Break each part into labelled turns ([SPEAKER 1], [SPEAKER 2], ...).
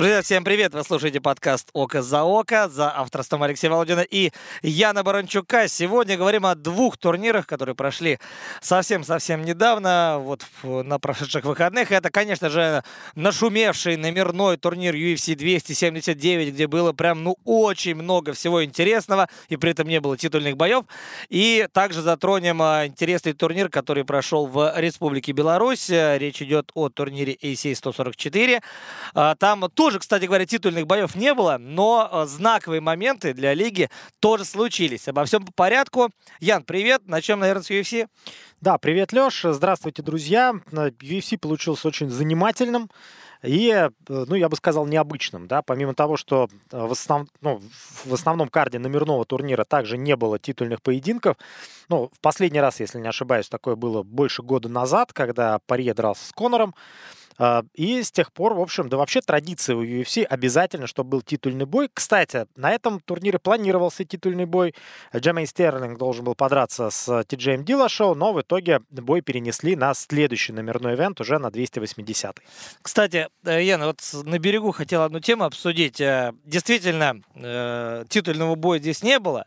[SPEAKER 1] Друзья, всем привет! Вы слушаете подкаст «Око за око» за авторством Алексея Володина и Яна Баранчука. Сегодня говорим о двух турнирах, которые прошли совсем-совсем недавно, вот на прошедших выходных. Это, конечно же, нашумевший номерной турнир UFC 279, где было прям, ну, очень много всего интересного, и при этом не было титульных боев. И также затронем а, интересный турнир, который прошел в Республике Беларусь. Речь идет о турнире AC 144. А, там тоже, кстати говоря, титульных боев не было, но э, знаковые моменты для лиги тоже случились. Обо всем по порядку. Ян, привет. Начнем, наверное, с UFC.
[SPEAKER 2] Да, привет, Леш. Здравствуйте, друзья. UFC получился очень занимательным и, э, ну, я бы сказал, необычным, да, помимо того, что э, в, основ... ну, в основном карде номерного турнира также не было титульных поединков, ну, в последний раз, если не ошибаюсь, такое было больше года назад, когда Парье дрался с Конором, и с тех пор, в общем, да вообще традиция у UFC обязательно, чтобы был титульный бой. Кстати, на этом турнире планировался титульный бой. Джемей Стерлинг должен был подраться с Ти-Джеем Дилашоу, но в итоге бой перенесли на следующий номерной ивент уже на 280
[SPEAKER 1] Кстати, э, Яна, вот на берегу хотел одну тему обсудить. Э, действительно, э, титульного боя здесь не было,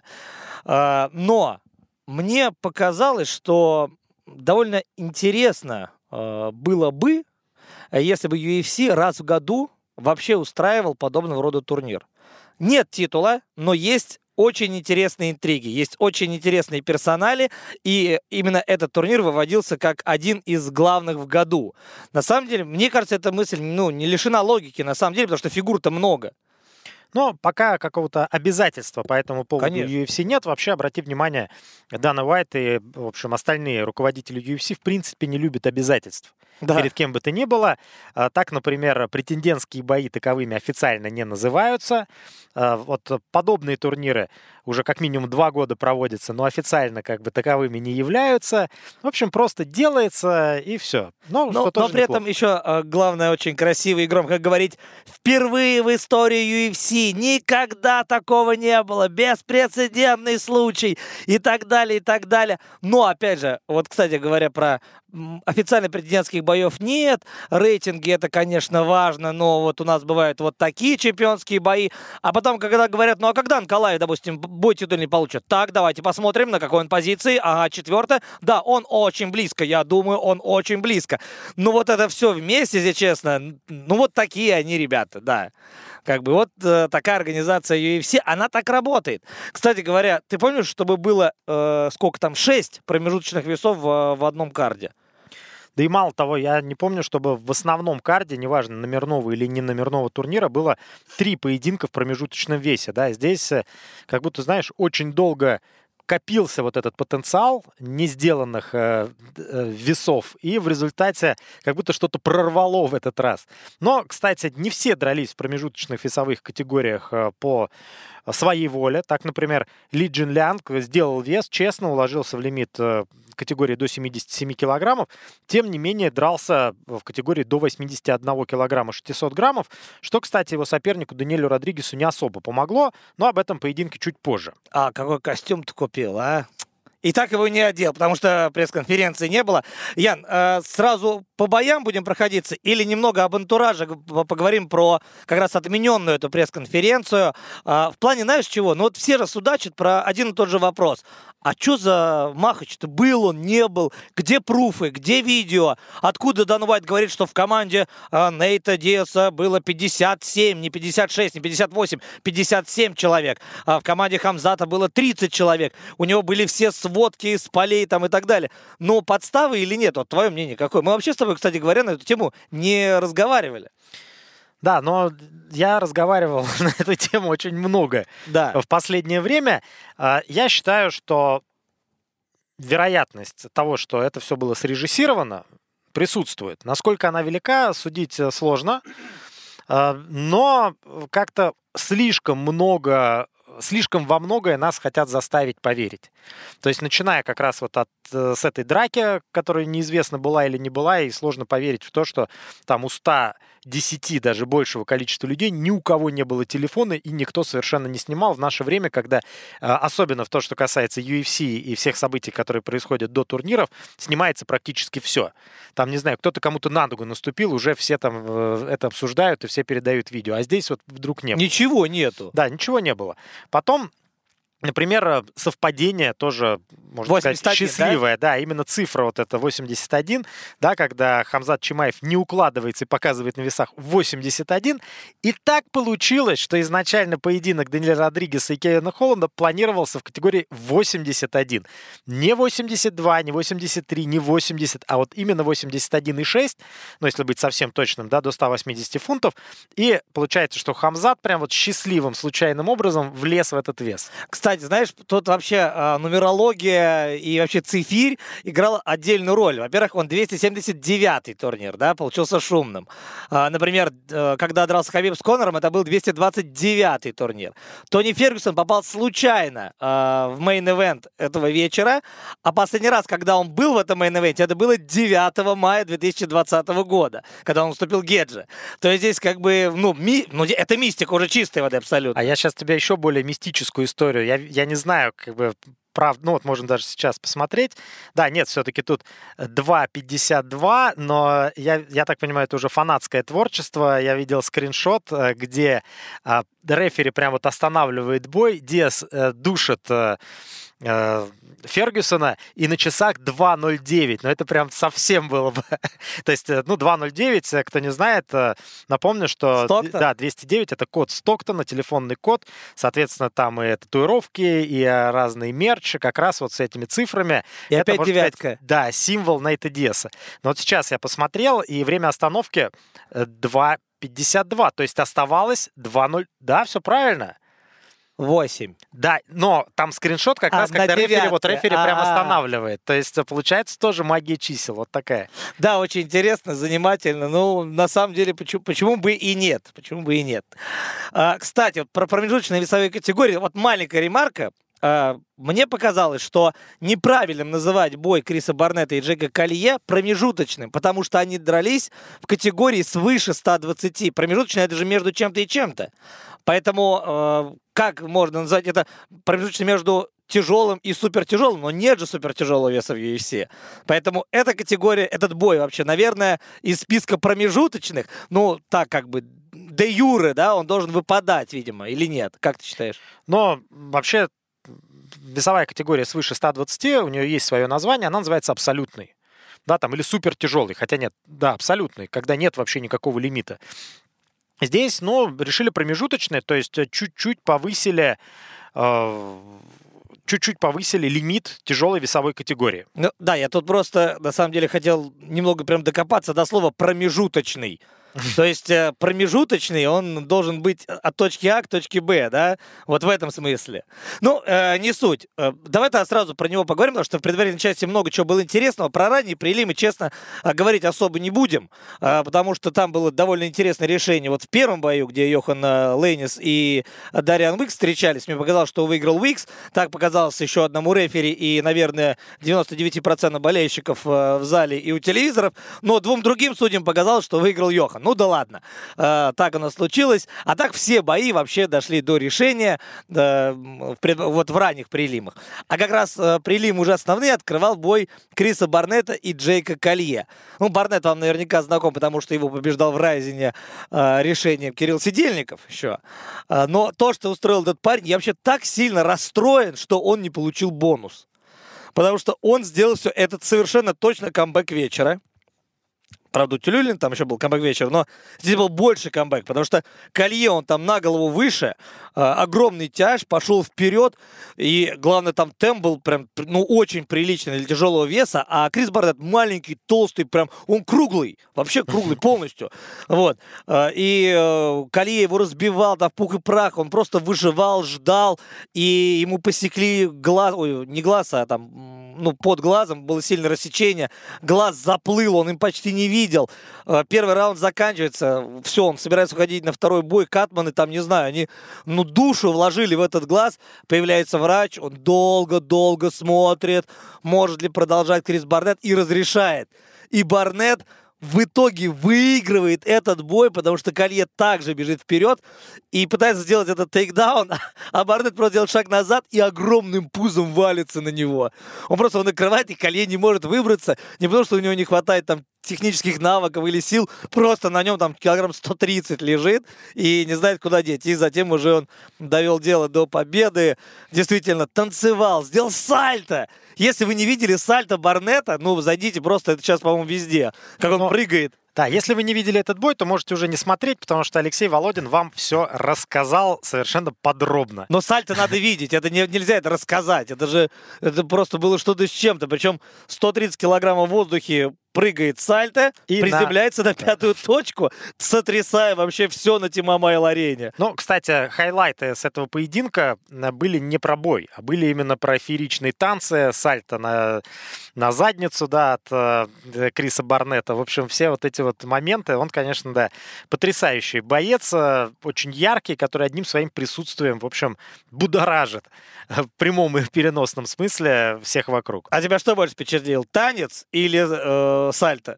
[SPEAKER 1] но мне показалось, что довольно интересно было бы если бы UFC раз в году вообще устраивал подобного рода турнир. Нет титула, но есть очень интересные интриги, есть очень интересные персонали, и именно этот турнир выводился как один из главных в году. На самом деле, мне кажется, эта мысль ну, не лишена логики, на самом деле, потому что фигур-то много.
[SPEAKER 2] Но пока какого-то обязательства по этому поводу Конечно. UFC нет. Вообще, обрати внимание, Дана Уайт и, в общем, остальные руководители UFC в принципе не любят обязательств да. перед кем бы то ни было. А, так, например, претендентские бои таковыми официально не называются. А, вот подобные турниры уже как минимум два года проводятся, но официально как бы таковыми не являются. В общем, просто делается и все.
[SPEAKER 1] Но, но, но при этом еще а, главное очень красиво и громко говорить впервые в истории UFC никогда такого не было, беспрецедентный случай и так далее, и так далее. Но опять же, вот, кстати говоря, про официально претендентских боев нет. Рейтинги это, конечно, важно, но вот у нас бывают вот такие чемпионские бои. А потом, когда говорят, ну а когда Николаев, допустим, бой титульный получит? Так, давайте посмотрим, на какой он позиции. Ага, четвертое. Да, он очень близко. Я думаю, он очень близко. Ну вот это все вместе, если честно, ну вот такие они ребята, да. Как бы вот э, такая организация UFC, она так работает. Кстати говоря, ты помнишь, чтобы было э, сколько там, шесть промежуточных весов в, в одном карде?
[SPEAKER 2] Да и мало того, я не помню, чтобы в основном карде, неважно, номерного или не номерного турнира, было три поединка в промежуточном весе. Да? Здесь, э, как будто, знаешь, очень долго копился вот этот потенциал не сделанных э, э, весов, и в результате как будто что-то прорвало в этот раз. Но, кстати, не все дрались в промежуточных весовых категориях э, по своей воле. Так, например, Ли Джин Лянг сделал вес, честно уложился в лимит э, категории до 77 килограммов, тем не менее дрался в категории до 81 килограмма 600 граммов, что, кстати, его сопернику Даниэлю Родригесу не особо помогло, но об этом поединке чуть позже.
[SPEAKER 1] А какой костюм ты купил, а? И так его не одел, потому что пресс-конференции не было. Ян, э, сразу по боям будем проходиться или немного об антураже поговорим про как раз отмененную эту пресс-конференцию. Э, в плане, знаешь чего? Ну вот все рассудачат про один и тот же вопрос. А что за Махач-то? Был он, не был? Где пруфы? Где видео? Откуда Дан Уайт говорит, что в команде э, Нейта Диаса было 57, не 56, не 58, 57 человек. А в команде Хамзата было 30 человек. У него были все сводки из полей там и так далее. Но подставы или нет? Вот твое мнение какое? Мы вообще с тобой, кстати говоря, на эту тему не разговаривали.
[SPEAKER 2] Да, но я разговаривал на эту тему очень много да. в последнее время. А, я считаю, что вероятность того, что это все было срежиссировано, присутствует. Насколько она велика, судить сложно. А, но как-то слишком много слишком во многое нас хотят заставить поверить. То есть, начиная как раз вот от, э, с этой драки, которая неизвестно была или не была, и сложно поверить в то, что там у 110 даже большего количества людей ни у кого не было телефона, и никто совершенно не снимал в наше время, когда, э, особенно в то, что касается UFC и всех событий, которые происходят до турниров, снимается практически все. Там, не знаю, кто-то кому-то на ногу наступил, уже все там э, это обсуждают и все передают видео. А здесь вот вдруг не было.
[SPEAKER 1] Ничего нету.
[SPEAKER 2] Да, ничего не было. Потом Например, э, совпадение тоже, можно 81, сказать, счастливое, да? да, именно цифра вот эта 81, да, когда Хамзат Чимаев не укладывается и показывает на весах 81. И так получилось, что изначально поединок Даниэля Родригеса и Кевина Холланда планировался в категории 81. Не 82, не 83, не 80, а вот именно 81,6, ну, если быть совсем точным, да, до 180 фунтов. И получается, что Хамзат прям вот счастливым, случайным образом влез в этот вес.
[SPEAKER 1] Кстати, кстати, знаешь, тут вообще э, нумерология и вообще цифирь играла отдельную роль. Во-первых, он 279-й турнир, да, получился шумным. Э, например, э, когда дрался Хабиб с Конором, это был 229-й турнир. Тони Фергюсон попал случайно э, в мейн-эвент этого вечера, а последний раз, когда он был в этом мейн-эвенте, это было 9 мая 2020 года, когда он уступил Геджи. То есть здесь как бы, ну, ми, ну это мистика уже чистой воды абсолютно.
[SPEAKER 2] А я сейчас тебе еще более мистическую историю. Я я не знаю, как бы прав, ну вот можем даже сейчас посмотреть. Да, нет, все-таки тут 2.52, но я, я так понимаю, это уже фанатское творчество. Я видел скриншот, э, где а, рефери прям вот останавливает бой, Диас э, душит э, Фергюсона, и на часах 2.09. Но это прям совсем было бы... То есть, э, ну, 2.09, э, кто не знает, э, напомню, что...
[SPEAKER 1] Стоктон?
[SPEAKER 2] Да, 209 — это код Стоктона, телефонный код. Соответственно, там и татуировки, и разные мерчи, как раз вот с этими цифрами.
[SPEAKER 1] И это, опять девятка. Сказать,
[SPEAKER 2] да, символ Найта Диаса. Но вот сейчас я посмотрел, и время остановки 2.52, то есть оставалось 2.0. Да, все правильно.
[SPEAKER 1] 8.
[SPEAKER 2] Да, но там скриншот как а, раз, когда рефери, вот рефери прям останавливает. То есть э, получается тоже магия чисел, вот такая.
[SPEAKER 1] Да, очень интересно, занимательно. Ну, на самом деле, почему, почему бы и нет? Почему бы и нет? А, кстати, вот про промежуточные весовые категории, вот маленькая ремарка. А, мне показалось, что неправильным называть бой Криса Барнета и Джека Колье промежуточным, потому что они дрались в категории свыше 120. Промежуточное это же между чем-то и чем-то. Поэтому э, как можно назвать это промежуточным между тяжелым и супертяжелым, но нет же супертяжелого веса в UFC. Поэтому эта категория, этот бой вообще, наверное, из списка промежуточных, ну, так как бы де юры, да, он должен выпадать, видимо, или нет? Как ты считаешь?
[SPEAKER 2] Но вообще весовая категория свыше 120, у нее есть свое название, она называется абсолютный. Да, там, или супер тяжелый, хотя нет, да, абсолютный, когда нет вообще никакого лимита. Здесь, ну, решили промежуточные, то есть э, чуть-чуть повысили э, чуть-чуть повысили лимит тяжелой весовой категории.
[SPEAKER 1] Ну, да, я тут просто, на самом деле, хотел немного прям докопаться до слова «промежуточный». То есть э, промежуточный, он должен быть от точки А к точке Б, да? Вот в этом смысле. Ну, э, не суть. Э, давай тогда сразу про него поговорим, потому что в предварительной части много чего было интересного. Про ранние прилимы, честно, говорить особо не будем, потому что там было довольно интересное решение. Вот в первом бою, где Йохан Лейнис и Дариан Уикс встречались, мне показалось, что выиграл Уикс. Так показалось еще одному рефери и, наверное, 99% болельщиков в зале и у телевизоров. Но двум другим судьям показалось, что выиграл Йохан. Ну да ладно, э, так оно случилось. А так все бои вообще дошли до решения э, вот в ранних прилимах. А как раз э, прилим уже основные открывал бой Криса Барнета и Джейка Колье. Ну, Барнет вам наверняка знаком, потому что его побеждал в Райзене решением Кирилл Сидельников еще. Но то, что устроил этот парень, я вообще так сильно расстроен, что он не получил бонус. Потому что он сделал все этот совершенно точно камбэк вечера. Правда, у Тюлюлин там еще был камбэк вечер, но здесь был больше камбэк, потому что Колье, он там на голову выше, э, огромный тяж, пошел вперед, и главное, там темп был прям, ну, очень приличный для тяжелого веса, а Крис Бардет маленький, толстый, прям, он круглый, вообще круглый полностью, вот. Э, и э, Колье его разбивал, да, в пух и прах, он просто выживал, ждал, и ему посекли глаз, ой, не глаз, а там ну, под глазом было сильное рассечение, глаз заплыл, он им почти не видел. Э, первый раунд заканчивается, все, он собирается уходить на второй бой, Катманы там, не знаю, они, ну, душу вложили в этот глаз, появляется врач, он долго-долго смотрит, может ли продолжать Крис Барнетт и разрешает. И Барнетт в итоге выигрывает этот бой, потому что Колье также бежит вперед и пытается сделать этот тейкдаун, а Барнетт просто делает шаг назад и огромным пузом валится на него. Он просто его накрывает, и Колье не может выбраться, не потому что у него не хватает там технических навыков или сил, просто на нем там килограмм 130 лежит и не знает, куда деть. И затем уже он довел дело до победы, действительно танцевал, сделал сальто, если вы не видели сальто Барнета, ну, зайдите просто, это сейчас, по-моему, везде, как он Но... прыгает.
[SPEAKER 2] Да, если вы не видели этот бой, то можете уже не смотреть, потому что Алексей Володин вам все рассказал совершенно подробно.
[SPEAKER 1] Но сальто надо видеть, это не, нельзя это рассказать, это же это просто было что-то с чем-то, причем 130 килограммов в воздухе прыгает сальто, и приземляется на, на пятую точку, сотрясая вообще все на Тимамайл арене.
[SPEAKER 2] Ну, кстати, хайлайты с этого поединка э, были не про бой, а были именно про фееричные танцы, сальто на, на задницу, да, от э, Криса Барнета. В общем, все вот эти вот моменты, он, конечно, да, потрясающий боец, э, очень яркий, который одним своим присутствием, в общем, будоражит в прямом и переносном смысле всех вокруг.
[SPEAKER 1] А тебя что больше впечатлил, танец или э, сальто?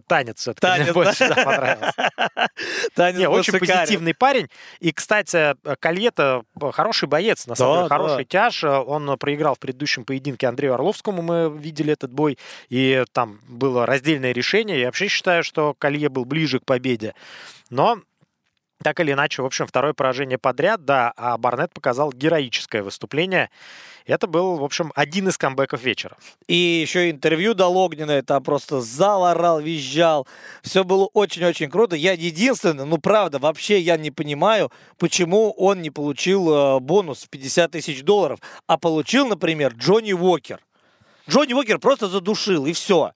[SPEAKER 2] танец все-таки танец, мне больше да? понравился. Танец Не, очень шикарен. позитивный парень. И, кстати, Кольета хороший боец, на самом да, деле, хороший да. тяж. Он проиграл в предыдущем поединке Андрею Орловскому, мы видели этот бой, и там было раздельное решение. Я вообще считаю, что Колье был ближе к победе. Но так или иначе, в общем, второе поражение подряд, да, а Барнетт показал героическое выступление. Это был, в общем, один из камбэков вечера.
[SPEAKER 1] И еще интервью дал Огненное, там просто зал орал, визжал. Все было очень-очень круто. Я единственный, ну правда, вообще я не понимаю, почему он не получил э, бонус в 50 тысяч долларов, а получил, например, Джонни Уокер. Джонни Уокер просто задушил, и все.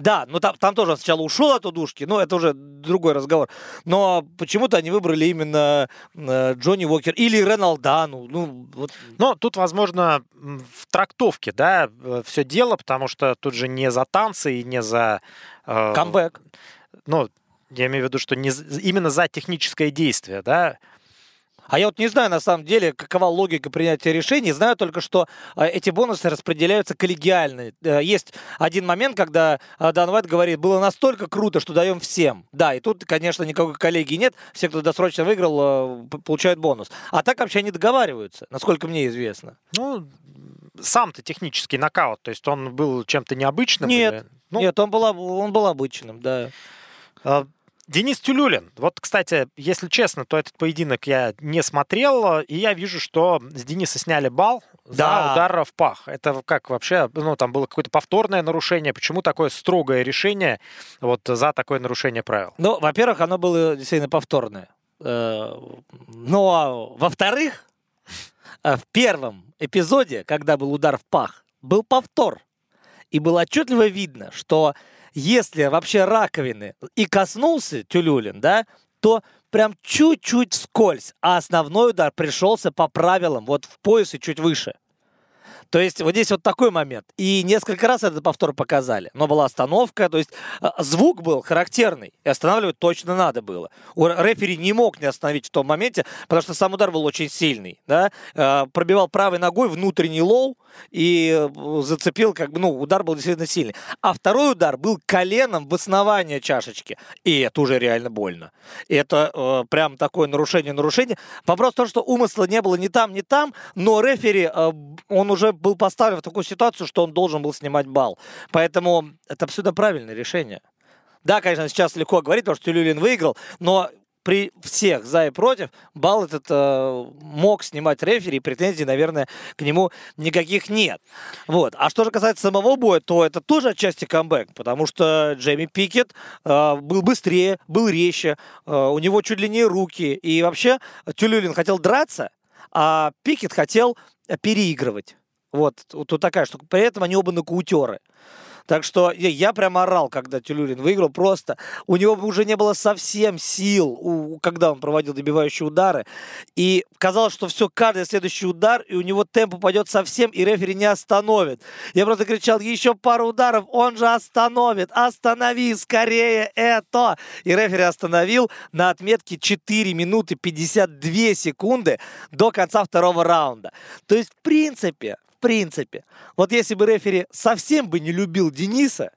[SPEAKER 1] Да, но там, там тоже он сначала ушел от удушки, но это уже другой разговор. Но почему-то они выбрали именно э, Джонни Уокер или Реналдану. Ну,
[SPEAKER 2] вот. Но тут, возможно, в трактовке, да, э, все дело, потому что тут же не за танцы и не за...
[SPEAKER 1] Э, Камбэк.
[SPEAKER 2] Ну, я имею в виду, что не, именно за техническое действие, да,
[SPEAKER 1] а я вот не знаю, на самом деле, какова логика принятия решений. Знаю только, что э, эти бонусы распределяются коллегиально. Э, есть один момент, когда э, Дан Уайт говорит, было настолько круто, что даем всем. Да, и тут, конечно, никакой коллегии нет. Все, кто досрочно выиграл, получают бонус. А так вообще они договариваются, насколько мне известно.
[SPEAKER 2] Ну, сам-то технический нокаут, то есть он был чем-то необычным?
[SPEAKER 1] Нет, или... ну... нет, он был, он был обычным, да.
[SPEAKER 2] Денис Тюлюлин. Вот, кстати, если честно, то этот поединок я не смотрел, и я вижу, что с Дениса сняли бал да. за удар в пах. Это как вообще, ну, там было какое-то повторное нарушение. Почему такое строгое решение вот за такое нарушение правил?
[SPEAKER 1] Ну, во-первых, оно было действительно повторное. Э, ну, а во-вторых, э, в первом эпизоде, когда был удар в пах, был повтор. И было отчетливо видно, что если вообще раковины и коснулся Тюлюлин, да, то прям чуть-чуть скользь, а основной удар пришелся по правилам, вот в пояс и чуть выше. То есть вот здесь вот такой момент. И несколько раз этот повтор показали. Но была остановка, то есть а, звук был характерный. И останавливать точно надо было. У рефери не мог не остановить в том моменте, потому что сам удар был очень сильный. Да? А, пробивал правой ногой внутренний лоу и э, зацепил, как бы, ну, удар был действительно сильный. А второй удар был коленом в основание чашечки. И это уже реально больно. И это э, прям такое нарушение-нарушение. Вопрос в том, что умысла не было ни там, ни там, но рефери, э, он уже был поставлен в такую ситуацию, что он должен был снимать балл. Поэтому это абсолютно правильное решение. Да, конечно, сейчас легко говорить, потому что Тюлюлин выиграл, но при всех за и против бал этот э, мог снимать рефери, и претензий, наверное, к нему никаких нет. Вот. А что же касается самого боя, то это тоже отчасти камбэк, потому что Джейми Пикет э, был быстрее, был резче, э, у него чуть длиннее руки, и вообще Тюлюлин хотел драться, а Пикет хотел переигрывать. Вот, вот такая штука. При этом они оба нокаутеры. Так что я, я прям орал, когда Тюлюрин выиграл. Просто у него уже не было совсем сил, у, когда он проводил добивающие удары. И казалось, что все, каждый следующий удар, и у него темп упадет совсем, и рефери не остановит. Я просто кричал, еще пару ударов, он же остановит. Останови скорее это. И рефери остановил на отметке 4 минуты 52 секунды до конца второго раунда. То есть, в принципе, принципе, вот если бы рефери совсем бы не любил Дениса,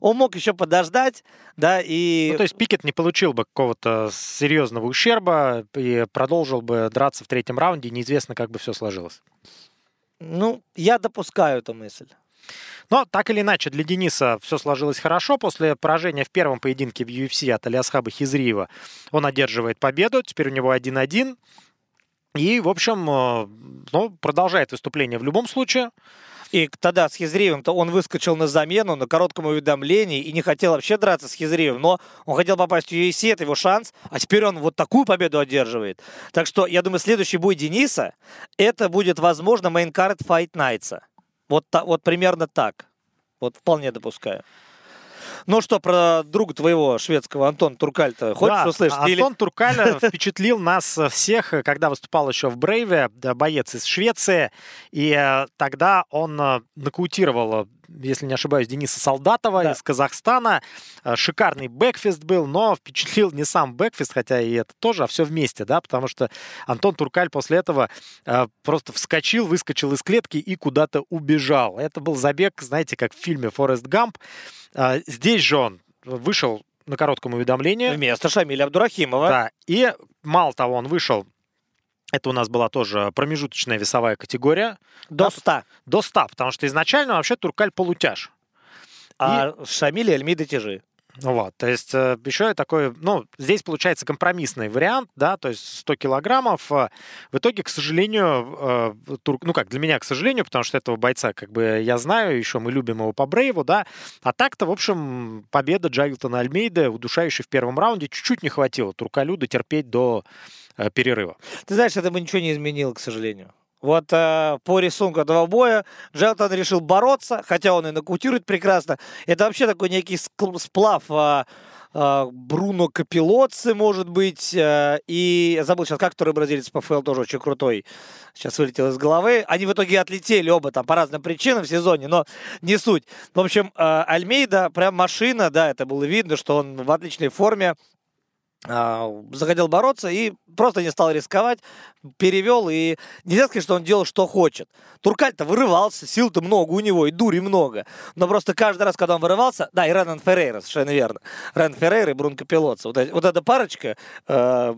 [SPEAKER 1] он мог еще подождать, да, и...
[SPEAKER 2] Ну, то есть Пикет не получил бы какого-то серьезного ущерба и продолжил бы драться в третьем раунде, неизвестно, как бы все сложилось.
[SPEAKER 1] Ну, я допускаю эту мысль.
[SPEAKER 2] Но так или иначе, для Дениса все сложилось хорошо. После поражения в первом поединке в UFC от Алиасхаба Хизриева он одерживает победу. Теперь у него 1-1. И, в общем, э, ну, продолжает выступление в любом случае.
[SPEAKER 1] И тогда с Хизриевым-то он выскочил на замену на коротком уведомлении и не хотел вообще драться с Хизриевым, но он хотел попасть в UFC, это его шанс, а теперь он вот такую победу одерживает. Так что, я думаю, следующий бой Дениса, это будет, возможно, мейнкарт Fight Nights. Вот, вот примерно так. Вот вполне допускаю. Ну что, про друга твоего шведского Антон Туркаль-то хочешь да, услышать?
[SPEAKER 2] Антон или... Туркаль впечатлил нас всех, когда выступал еще в Брейве, боец из Швеции. И э, тогда он э, нокаутировал если не ошибаюсь, Дениса Солдатова да. из Казахстана. Э, шикарный бэкфист был, но впечатлил не сам бэкфист, хотя и это тоже, а все вместе, да, потому что Антон Туркаль после этого просто вскочил, выскочил из клетки и куда-то убежал. Это был забег, знаете, как в фильме «Форест Гамп». Здесь же он вышел на коротком уведомлении.
[SPEAKER 1] Вместо Шамиля Абдурахимова.
[SPEAKER 2] Да, и мало того, он вышел это у нас была тоже промежуточная весовая категория.
[SPEAKER 1] До 100.
[SPEAKER 2] До 100, потому что изначально вообще Туркаль полутяж.
[SPEAKER 1] А и... Шамиль и Альмида тяжи.
[SPEAKER 2] Вот, то есть э, еще такой, ну, здесь получается компромиссный вариант, да, то есть 100 килограммов. Э, в итоге, к сожалению, э, тур, ну как, для меня, к сожалению, потому что этого бойца, как бы, я знаю, еще мы любим его по Брейву, да, а так-то, в общем, победа Джайлтона Альмейда, удушающая в первом раунде, чуть-чуть не хватило Туркалю дотерпеть до перерыва.
[SPEAKER 1] Ты знаешь, это бы ничего не изменило, к сожалению. Вот э, по рисунку этого боя Джелтон решил бороться, хотя он и нокаутирует прекрасно. Это вообще такой некий сплав э, э, Бруно Капилоци, может быть, э, и я забыл сейчас, как второй бразилец по тоже очень крутой. Сейчас вылетел из головы. Они в итоге отлетели оба там по разным причинам в сезоне, но не суть. В общем, э, Альмейда прям машина, да, это было видно, что он в отличной форме. А, захотел бороться и просто не стал рисковать, перевел, и нельзя сказать, что он делал, что хочет. Туркаль-то вырывался, сил-то много у него, и дури много. Но просто каждый раз, когда он вырывался, да, и Ренан Феррейра, совершенно верно. Рен Феррейра и Брунко Пилотца. Вот, вот эта парочка э,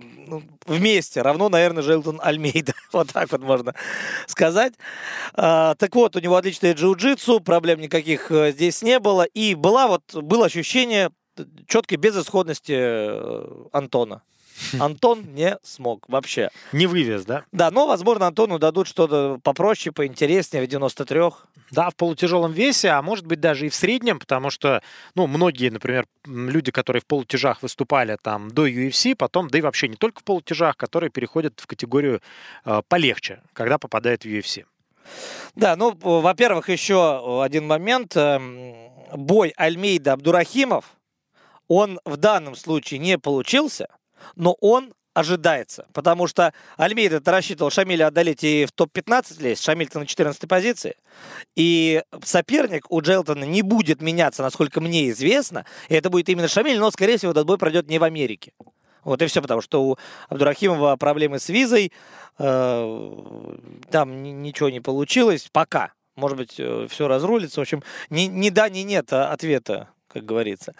[SPEAKER 1] вместе равно, наверное, Желтон Альмейда. вот так вот можно сказать. Э, так вот, у него отличное джиу-джитсу, проблем никаких э, здесь не было. И была вот, было ощущение четкой безысходности э, Антона. Антон не смог вообще.
[SPEAKER 2] Не вывез, да?
[SPEAKER 1] Да, но, возможно, Антону дадут что-то попроще, поинтереснее в 93
[SPEAKER 2] Да, в полутяжелом весе, а может быть даже и в среднем, потому что, ну, многие, например, люди, которые в полутяжах выступали там до UFC, потом, да и вообще не только в полутяжах, которые переходят в категорию э, полегче, когда попадают в UFC.
[SPEAKER 1] Да, ну, во-первых, еще один момент. Эм, бой Альмейда Абдурахимов – он в данном случае не получился, но он ожидается. Потому что Альмейда рассчитывал Шамиля одолеть и в топ-15 лезть. Шамиль-то на 14 позиции. И соперник у Джелтона не будет меняться, насколько мне известно. И это будет именно Шамиль, но, скорее всего, этот бой пройдет не в Америке. Вот и все, потому что у Абдурахимова проблемы с визой. Э, там ничего не получилось пока. Может быть, э, все разрулится. В общем, ни, ни да, ни нет а ответа как говорится.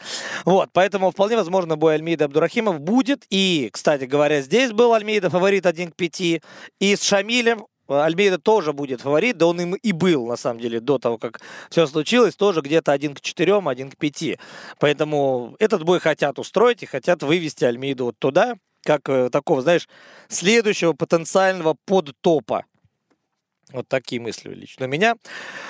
[SPEAKER 1] Вот, поэтому вполне возможно бой Альмейда Абдурахимов будет. И, кстати говоря, здесь был Альмейда фаворит 1 к 5. И с Шамилем Альмейда тоже будет фаворит, да он им и был, на самом деле, до того, как все случилось, тоже где-то 1 к 4, 1 к 5. Поэтому этот бой хотят устроить и хотят вывести Альмейду вот туда, как э, такого, знаешь, следующего потенциального подтопа. Вот такие мысли лично у меня.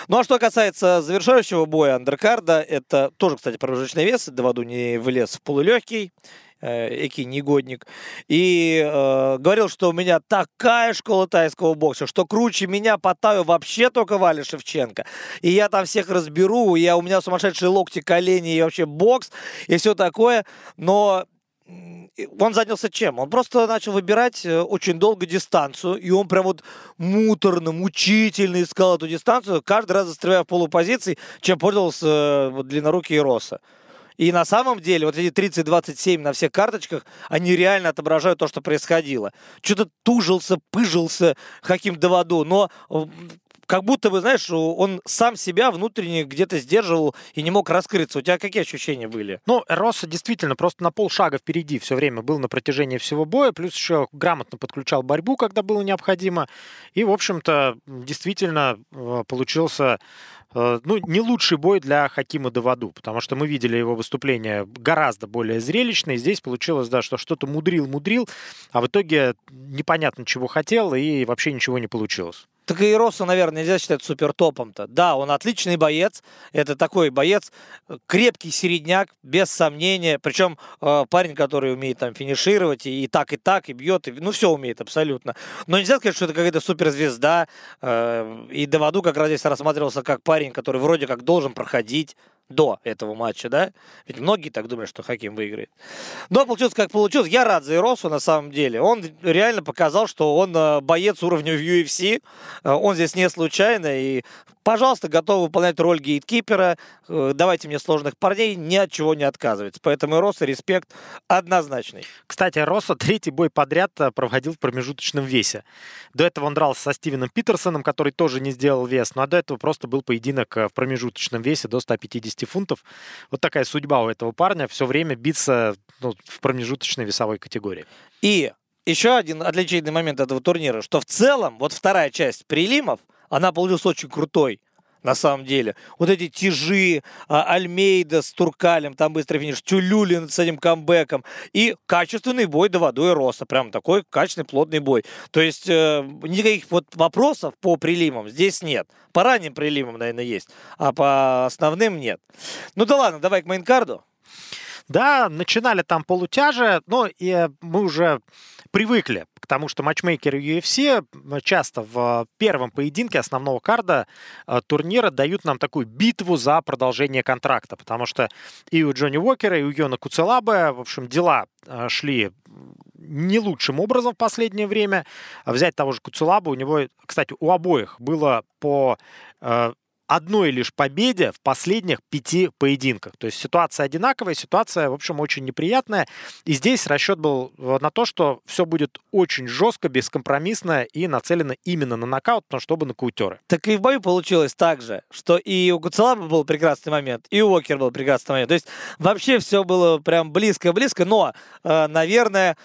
[SPEAKER 1] Ну а что касается завершающего боя андеркарда, это тоже, кстати, промежуточный вес. Даваду не влез в полулегкий. э, эки негодник, и э, говорил, что у меня такая школа тайского бокса, что круче меня по таю вообще только Валя Шевченко. И я там всех разберу, я, у меня сумасшедшие локти, колени и вообще бокс, и все такое. Но он занялся чем? Он просто начал выбирать э, очень долго дистанцию, и он прям вот муторно, мучительно искал эту дистанцию, каждый раз застревая в полупозиции, чем пользовался э, вот, длиннорукий Роса. И на самом деле вот эти 30-27 на всех карточках, они реально отображают то, что происходило. Что-то тужился, пыжился Хаким Даваду, но как будто бы, знаешь, он сам себя внутренне где-то сдерживал и не мог раскрыться. У тебя какие ощущения были?
[SPEAKER 2] Ну, Росса действительно просто на полшага впереди все время был на протяжении всего боя, плюс еще грамотно подключал борьбу, когда было необходимо. И, в общем-то, действительно э, получился э, ну, не лучший бой для Хакима Даваду, потому что мы видели его выступление гораздо более зрелищное. Здесь получилось, да, что что-то мудрил-мудрил, а в итоге непонятно, чего хотел, и вообще ничего не получилось.
[SPEAKER 1] Так и Росса, наверное, нельзя считать супер топом-то. Да, он отличный боец. Это такой боец, крепкий середняк, без сомнения. Причем э, парень, который умеет там финишировать и, и так, и так, и бьет. И, ну, все умеет абсолютно. Но нельзя сказать, что это какая-то суперзвезда. Э, и Даваду как раз здесь рассматривался как парень, который вроде как должен проходить до этого матча, да? Ведь многие так думают, что Хаким выиграет. Но получилось, как получилось. Я рад за Иросу, на самом деле. Он реально показал, что он э, боец уровня в UFC. Э, он здесь не случайно. И пожалуйста, готов выполнять роль гейткипера, э, давайте мне сложных парней, ни от чего не отказывается. Поэтому Росса респект однозначный.
[SPEAKER 2] Кстати, Росса третий бой подряд проводил в промежуточном весе. До этого он дрался со Стивеном Питерсоном, который тоже не сделал вес, ну а до этого просто был поединок в промежуточном весе до 150 фунтов. Вот такая судьба у этого парня, все время биться ну, в промежуточной весовой категории.
[SPEAKER 1] И еще один отличительный момент этого турнира, что в целом вот вторая часть прилимов – она получилась очень крутой на самом деле. Вот эти тяжи, а, Альмейда с Туркалем, там быстрый финиш, Тюлюлин с этим камбэком и качественный бой до водой Роса. Прям такой качественный, плотный бой. То есть э, никаких вот вопросов по прилимам здесь нет. По ранним прилимам, наверное, есть, а по основным нет. Ну да ладно, давай к мейнкарду.
[SPEAKER 2] Да, начинали там полутяжи, но и мы уже привыкли к тому, что матчмейкеры UFC часто в первом поединке основного карда э, турнира дают нам такую битву за продолжение контракта, потому что и у Джонни Уокера, и у Йона Куцелабе, в общем, дела э, шли не лучшим образом в последнее время. Взять того же Куцелаба, у него, кстати, у обоих было по э, одной лишь победе в последних пяти поединках. То есть ситуация одинаковая, ситуация, в общем, очень неприятная. И здесь расчет был э, на то, что все будет очень жестко, бескомпромиссно и нацелено именно на нокаут, потому чтобы нокаутеры.
[SPEAKER 1] Так и в бою получилось так же, что и у Гуцелаба был прекрасный момент, и у Уокер был прекрасный момент. То есть вообще все было прям близко-близко, но, э, наверное,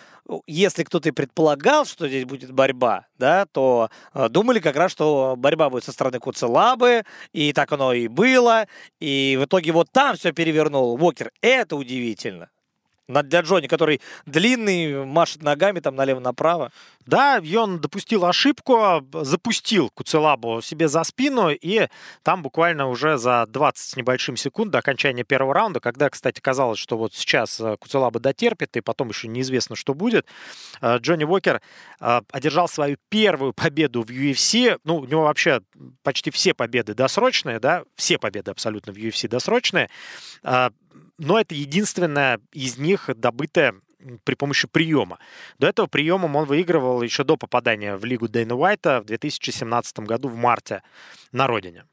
[SPEAKER 1] если кто-то и предполагал, что здесь будет борьба, да, то э, думали как раз, что борьба будет со стороны Куцелабы, и так оно и было, и в итоге вот там все перевернул Вокер. Это удивительно для Джонни, который длинный, машет ногами там налево-направо.
[SPEAKER 2] Да, и он допустил ошибку, запустил Куцелабу себе за спину, и там буквально уже за 20 с небольшим секунд до окончания первого раунда, когда, кстати, казалось, что вот сейчас э, Куцелаба дотерпит, и потом еще неизвестно, что будет, э, Джонни Уокер э, одержал свою первую победу в UFC. Ну, у него вообще почти все победы досрочные, да, все победы абсолютно в UFC досрочные но это единственная из них добытая при помощи приема. До этого приемом он выигрывал еще до попадания в Лигу Дэйна Уайта в 2017 году в марте на родине.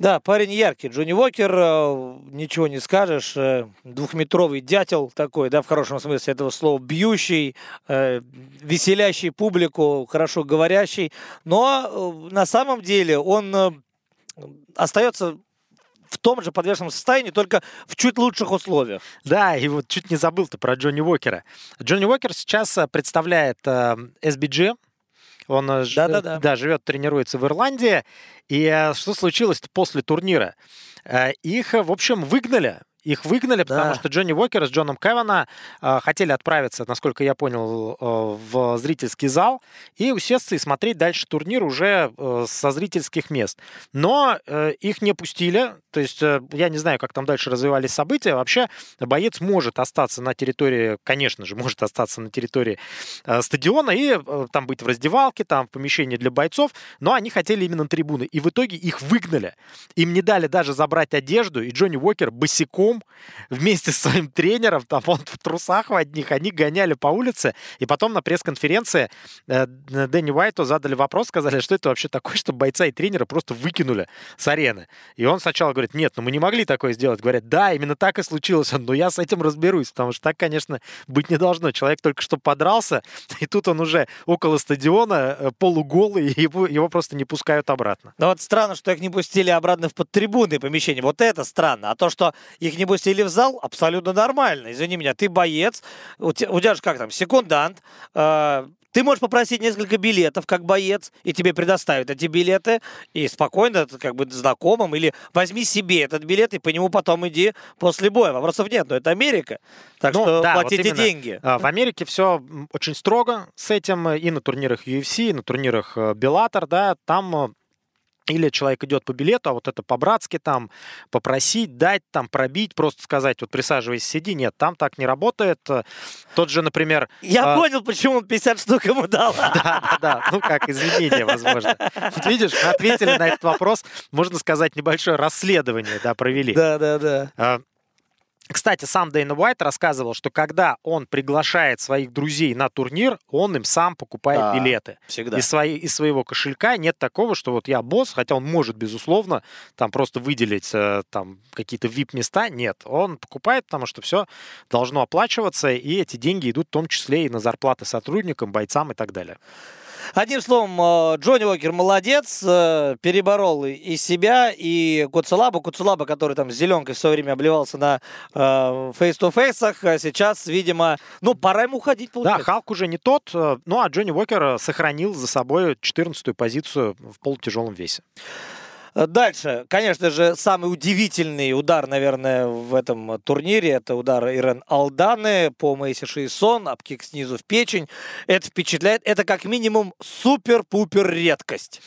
[SPEAKER 1] Да, парень яркий. Джонни Уокер, э, ничего не скажешь. Э, двухметровый дятел такой, да, в хорошем смысле этого слова, бьющий, э, веселящий публику, хорошо говорящий. Но на самом деле он остается в том же подвешенном состоянии, только в чуть лучших условиях.
[SPEAKER 2] Да, и вот чуть не забыл-то про Джонни Уокера. Джонни Уокер сейчас э, представляет э, SBG, он да, да, да. Да, живет, тренируется в Ирландии. И э, что случилось после турнира? Их, в общем, выгнали их выгнали, потому да. что Джонни Уокер с Джоном Кевана э, хотели отправиться, насколько я понял, э, в зрительский зал и усесться и смотреть дальше турнир уже э, со зрительских мест. Но э, их не пустили, То есть э, я не знаю, как там дальше развивались события. Вообще боец может остаться на территории, конечно же, может остаться на территории э, стадиона и э, там быть в раздевалке, там в помещении для бойцов, но они хотели именно трибуны. И в итоге их выгнали. Им не дали даже забрать одежду, и Джонни Уокер босиком вместе с своим тренером, там он в трусах в одних, они гоняли по улице, и потом на пресс-конференции э, Дэнни Уайту задали вопрос, сказали, что это вообще такое, что бойца и тренера просто выкинули с арены. И он сначала говорит, нет, ну мы не могли такое сделать. Говорят, да, именно так и случилось, но я с этим разберусь, потому что так, конечно, быть не должно. Человек только что подрался, и тут он уже около стадиона, э, полуголый, и его, его просто не пускают обратно.
[SPEAKER 1] Ну вот странно, что их не пустили обратно в подтрибунные помещения. Вот это странно. А то, что их не пустили в зал, абсолютно нормально. Извини меня, ты боец, у тебя, у тебя же как там, секундант, э, ты можешь попросить несколько билетов как боец, и тебе предоставят эти билеты, и спокойно, как бы знакомым, или возьми себе этот билет, и по нему потом иди после боя. Вопросов нет, но это Америка. Так ну, что да, платите вот деньги.
[SPEAKER 2] А, в Америке все очень строго с этим, и на турнирах UFC, и на турнирах э, Bellator, да, там э, или человек идет по билету, а вот это по-братски там попросить, дать, там пробить, просто сказать, вот присаживайся, сиди. Нет, там так не работает. Тот же, например...
[SPEAKER 1] Я э... понял, почему он 50 штук ему дал.
[SPEAKER 2] Да, да, да. Ну, как извинение, возможно. Вот видишь, мы ответили на этот вопрос, можно сказать, небольшое расследование, да, провели.
[SPEAKER 1] Да, да, да.
[SPEAKER 2] Кстати, сам Дэйна Уайт рассказывал, что когда он приглашает своих друзей на турнир, он им сам покупает да, билеты.
[SPEAKER 1] Всегда.
[SPEAKER 2] Из, своей, из своего кошелька нет такого, что вот я босс, хотя он может, безусловно, там просто выделить э, там какие-то VIP-места. Нет, он покупает, потому что все должно оплачиваться, и эти деньги идут в том числе и на зарплаты сотрудникам, бойцам и так далее.
[SPEAKER 1] Одним словом, э, Джонни Уокер молодец, э, переборол и себя, и Куцелаба. Куцелаба, который там с зеленкой в свое время обливался на фейс-то-фейсах, а сейчас, видимо, ну, пора ему уходить,
[SPEAKER 2] получается. Да, Халк уже не тот, э, ну, а Джонни Уокер сохранил за собой 14-ю позицию в полутяжелом весе.
[SPEAKER 1] Э, дальше, конечно же, самый удивительный удар, наверное, в этом турнире, это удар Ирен Алданы по Мейси Шейсон, обкик снизу в печень. Это впечатляет, это как минимум супер-пупер редкость.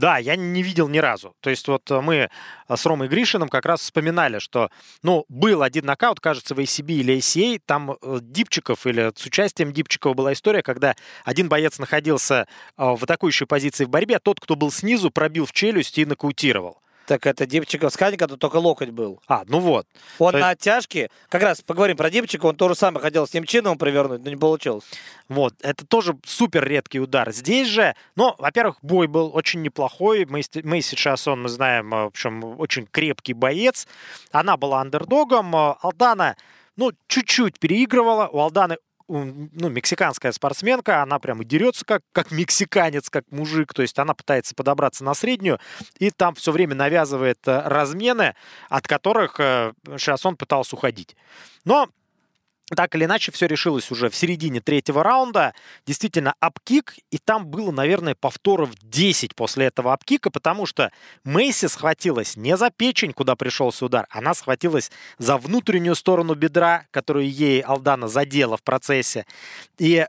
[SPEAKER 2] Да, я не видел ни разу. То есть вот э, мы э, с Ромой Гришиным как раз вспоминали, что, ну, был один нокаут, кажется, в ACB или ACA, там Дипчиков или с участием Дипчикова была история, когда один боец находился в атакующей позиции в борьбе, а тот, кто был снизу, пробил в челюсть и нокаутировал.
[SPEAKER 1] Так это Дипчиков с Ханика, только локоть был.
[SPEAKER 2] А, ну вот.
[SPEAKER 1] Он То на оттяжке, как раз поговорим про Дипчика, он то же самое хотел с ним чином провернуть, но не получилось.
[SPEAKER 2] Вот, это тоже супер редкий удар. Здесь же, ну, во-первых, бой был очень неплохой. Мы, мы сейчас, он, мы знаем, в общем, очень крепкий боец. Она была андердогом. Алдана, ну, чуть-чуть переигрывала. У Алданы ну, мексиканская спортсменка, она прямо дерется как, как мексиканец, как мужик, то есть она пытается подобраться на среднюю, и там все время навязывает э, размены, от которых э, Шиасон пытался уходить. Но так или иначе, все решилось уже в середине третьего раунда. Действительно, апкик, и там было, наверное, повторов 10 после этого апкика, потому что Мейси схватилась не за печень, куда пришелся удар, она схватилась за внутреннюю сторону бедра, которую ей Алдана задела в процессе. И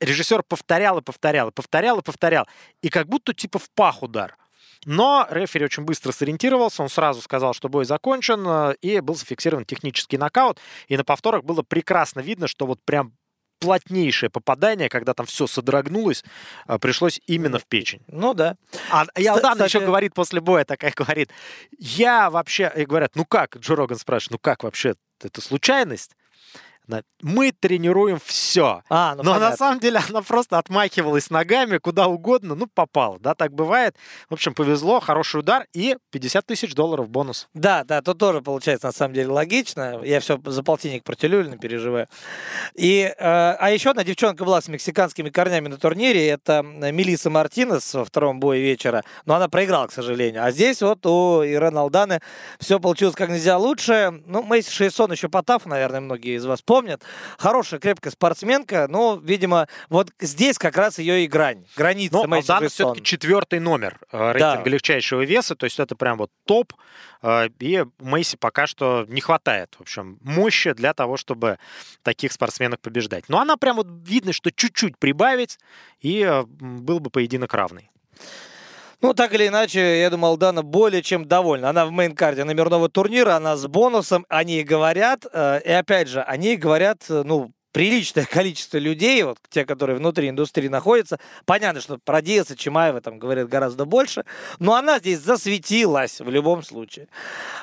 [SPEAKER 2] режиссер повторял и повторял, и повторял и повторял. И как будто типа в пах удар. Но рефери очень быстро сориентировался, он сразу сказал, что бой закончен, э, и был зафиксирован технический нокаут. И на повторах было прекрасно видно, что вот прям плотнейшее попадание, когда там все содрогнулось, э, пришлось именно в печень.
[SPEAKER 1] Ну да.
[SPEAKER 2] А и Алдан Кстати... еще говорит после боя, такая говорит, я вообще, и говорят, ну как, Джо Роган спрашивает, ну как вообще, это случайность? Мы тренируем все. А, ну, Но понятно. на самом деле она просто отмахивалась ногами куда угодно, ну, попала, да, так бывает. В общем, повезло, хороший удар и 50 тысяч долларов бонус.
[SPEAKER 1] Да, да, тут тоже получается на самом деле логично. Я все за полтинник про Тюлюлина переживаю. И, э, а еще одна девчонка была с мексиканскими корнями на турнире, это Мелиса Мартинес во втором бое вечера, но она проиграла, к сожалению. А здесь вот у Ирен Алданы все получилось как нельзя лучше. Ну, Мэйси Шейсон еще Потав, наверное, многие из вас помнят помнят. Хорошая, крепкая спортсменка, но, видимо, вот здесь как раз ее и грань, граница
[SPEAKER 2] Но Алдана все-таки четвертый номер э, рейтинга да. легчайшего веса, то есть это прям вот топ, э, и Мэйси пока что не хватает, в общем, мощи для того, чтобы таких спортсменок побеждать. Но она прям вот видно, что чуть-чуть прибавить, и э, был бы поединок равный.
[SPEAKER 1] Ну, так или иначе, я думаю, Алдана более чем довольна. Она в мейн-карде номерного турнира, она с бонусом, они говорят, э, и опять же, они говорят, э, ну, приличное количество людей, вот те, которые внутри индустрии находятся. Понятно, что про Диаса Чимаева там говорят гораздо больше, но она здесь засветилась в любом случае.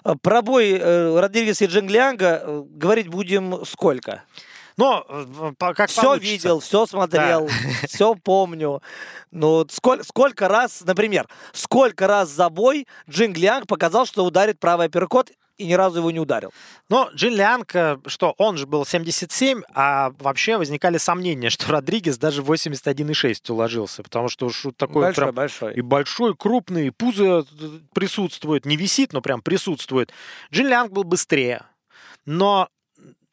[SPEAKER 1] Э, про бой э, Родригеса и Джинглианга говорить будем сколько?
[SPEAKER 2] Но как
[SPEAKER 1] все
[SPEAKER 2] получится.
[SPEAKER 1] видел, все смотрел, да. все помню. Ну, сколько, сколько раз, например, сколько раз за бой Джин Гляng показал, что ударит правый апперкот и ни разу его не ударил.
[SPEAKER 2] Но Джин Лянг, что он же был 77, а вообще возникали сомнения, что Родригес даже 81,6 уложился, потому что уж такой
[SPEAKER 1] большой,
[SPEAKER 2] прям
[SPEAKER 1] большой.
[SPEAKER 2] и большой, крупный, и пузо присутствует, не висит, но прям присутствует. Джин Лянг был быстрее, но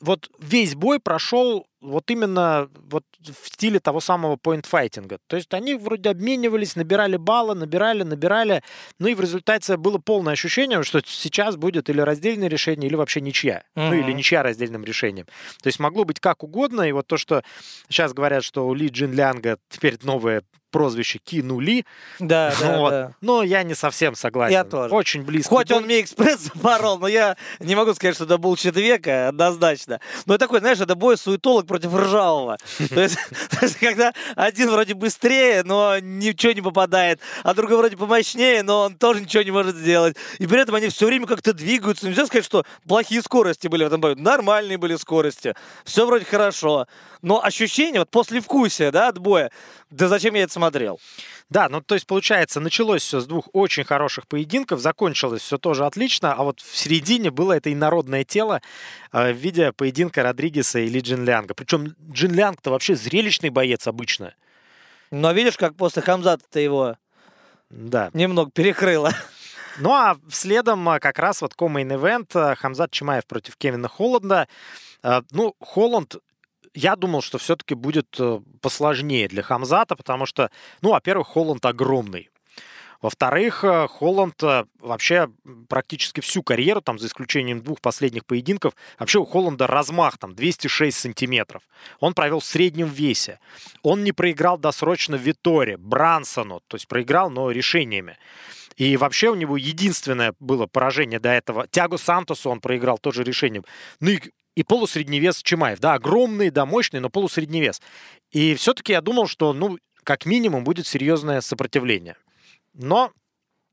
[SPEAKER 2] вот весь бой прошел вот именно вот в стиле того самого поинт-файтинга. То есть они вроде обменивались, набирали баллы, набирали, набирали. Ну и в результате было полное ощущение, что сейчас будет или раздельное решение, или вообще ничья. Uh-huh. Ну или ничья раздельным решением. То есть могло быть как угодно. И вот то, что сейчас говорят, что у Ли Джин Лянга теперь новое прозвище кинули.
[SPEAKER 1] Да, да,
[SPEAKER 2] вот.
[SPEAKER 1] да.
[SPEAKER 2] Но я не совсем согласен.
[SPEAKER 1] Я тоже.
[SPEAKER 2] Очень близко.
[SPEAKER 1] Хоть он мне экспресс запорол, но я не могу сказать, что это был века, однозначно. Но такой, знаешь, это бой суетолог против ржавого. То есть, когда один вроде быстрее, но ничего не попадает, а другой вроде помощнее, но он тоже ничего не может сделать. И при этом они все время как-то двигаются. Нельзя сказать, что плохие скорости были в этом бою. Нормальные были скорости. Все вроде хорошо. Но ощущение, вот после вкусия, да, от боя, да зачем я это смотрел?
[SPEAKER 2] Да, ну то есть получается, началось все с двух очень хороших поединков, закончилось все тоже отлично, а вот в середине было это инородное тело э, в виде поединка Родригеса или Джин Лянга. Причем Джин Лянг-то вообще зрелищный боец обычно.
[SPEAKER 1] Но видишь, как после Хамзата-то его
[SPEAKER 2] да.
[SPEAKER 1] немного перекрыло.
[SPEAKER 2] Ну а следом как раз вот комейн ивент Хамзат Чимаев против Кевина Холланда. Ну, Холланд я думал, что все-таки будет э, посложнее для Хамзата, потому что, ну, во-первых, Холланд огромный. Во-вторых, э, Холланд э, вообще практически всю карьеру, там, за исключением двух последних поединков, вообще у Холланда размах там 206 сантиметров. Он провел в среднем весе. Он не проиграл досрочно Виторе, Брансону, то есть проиграл, но решениями. И вообще у него единственное было поражение до этого. Тягу Сантосу он проиграл тоже решением. Ну и и полусредневес Чимаев. Да, огромный, да, мощный, но полусредневес. И все-таки я думал, что, ну, как минимум, будет серьезное сопротивление. Но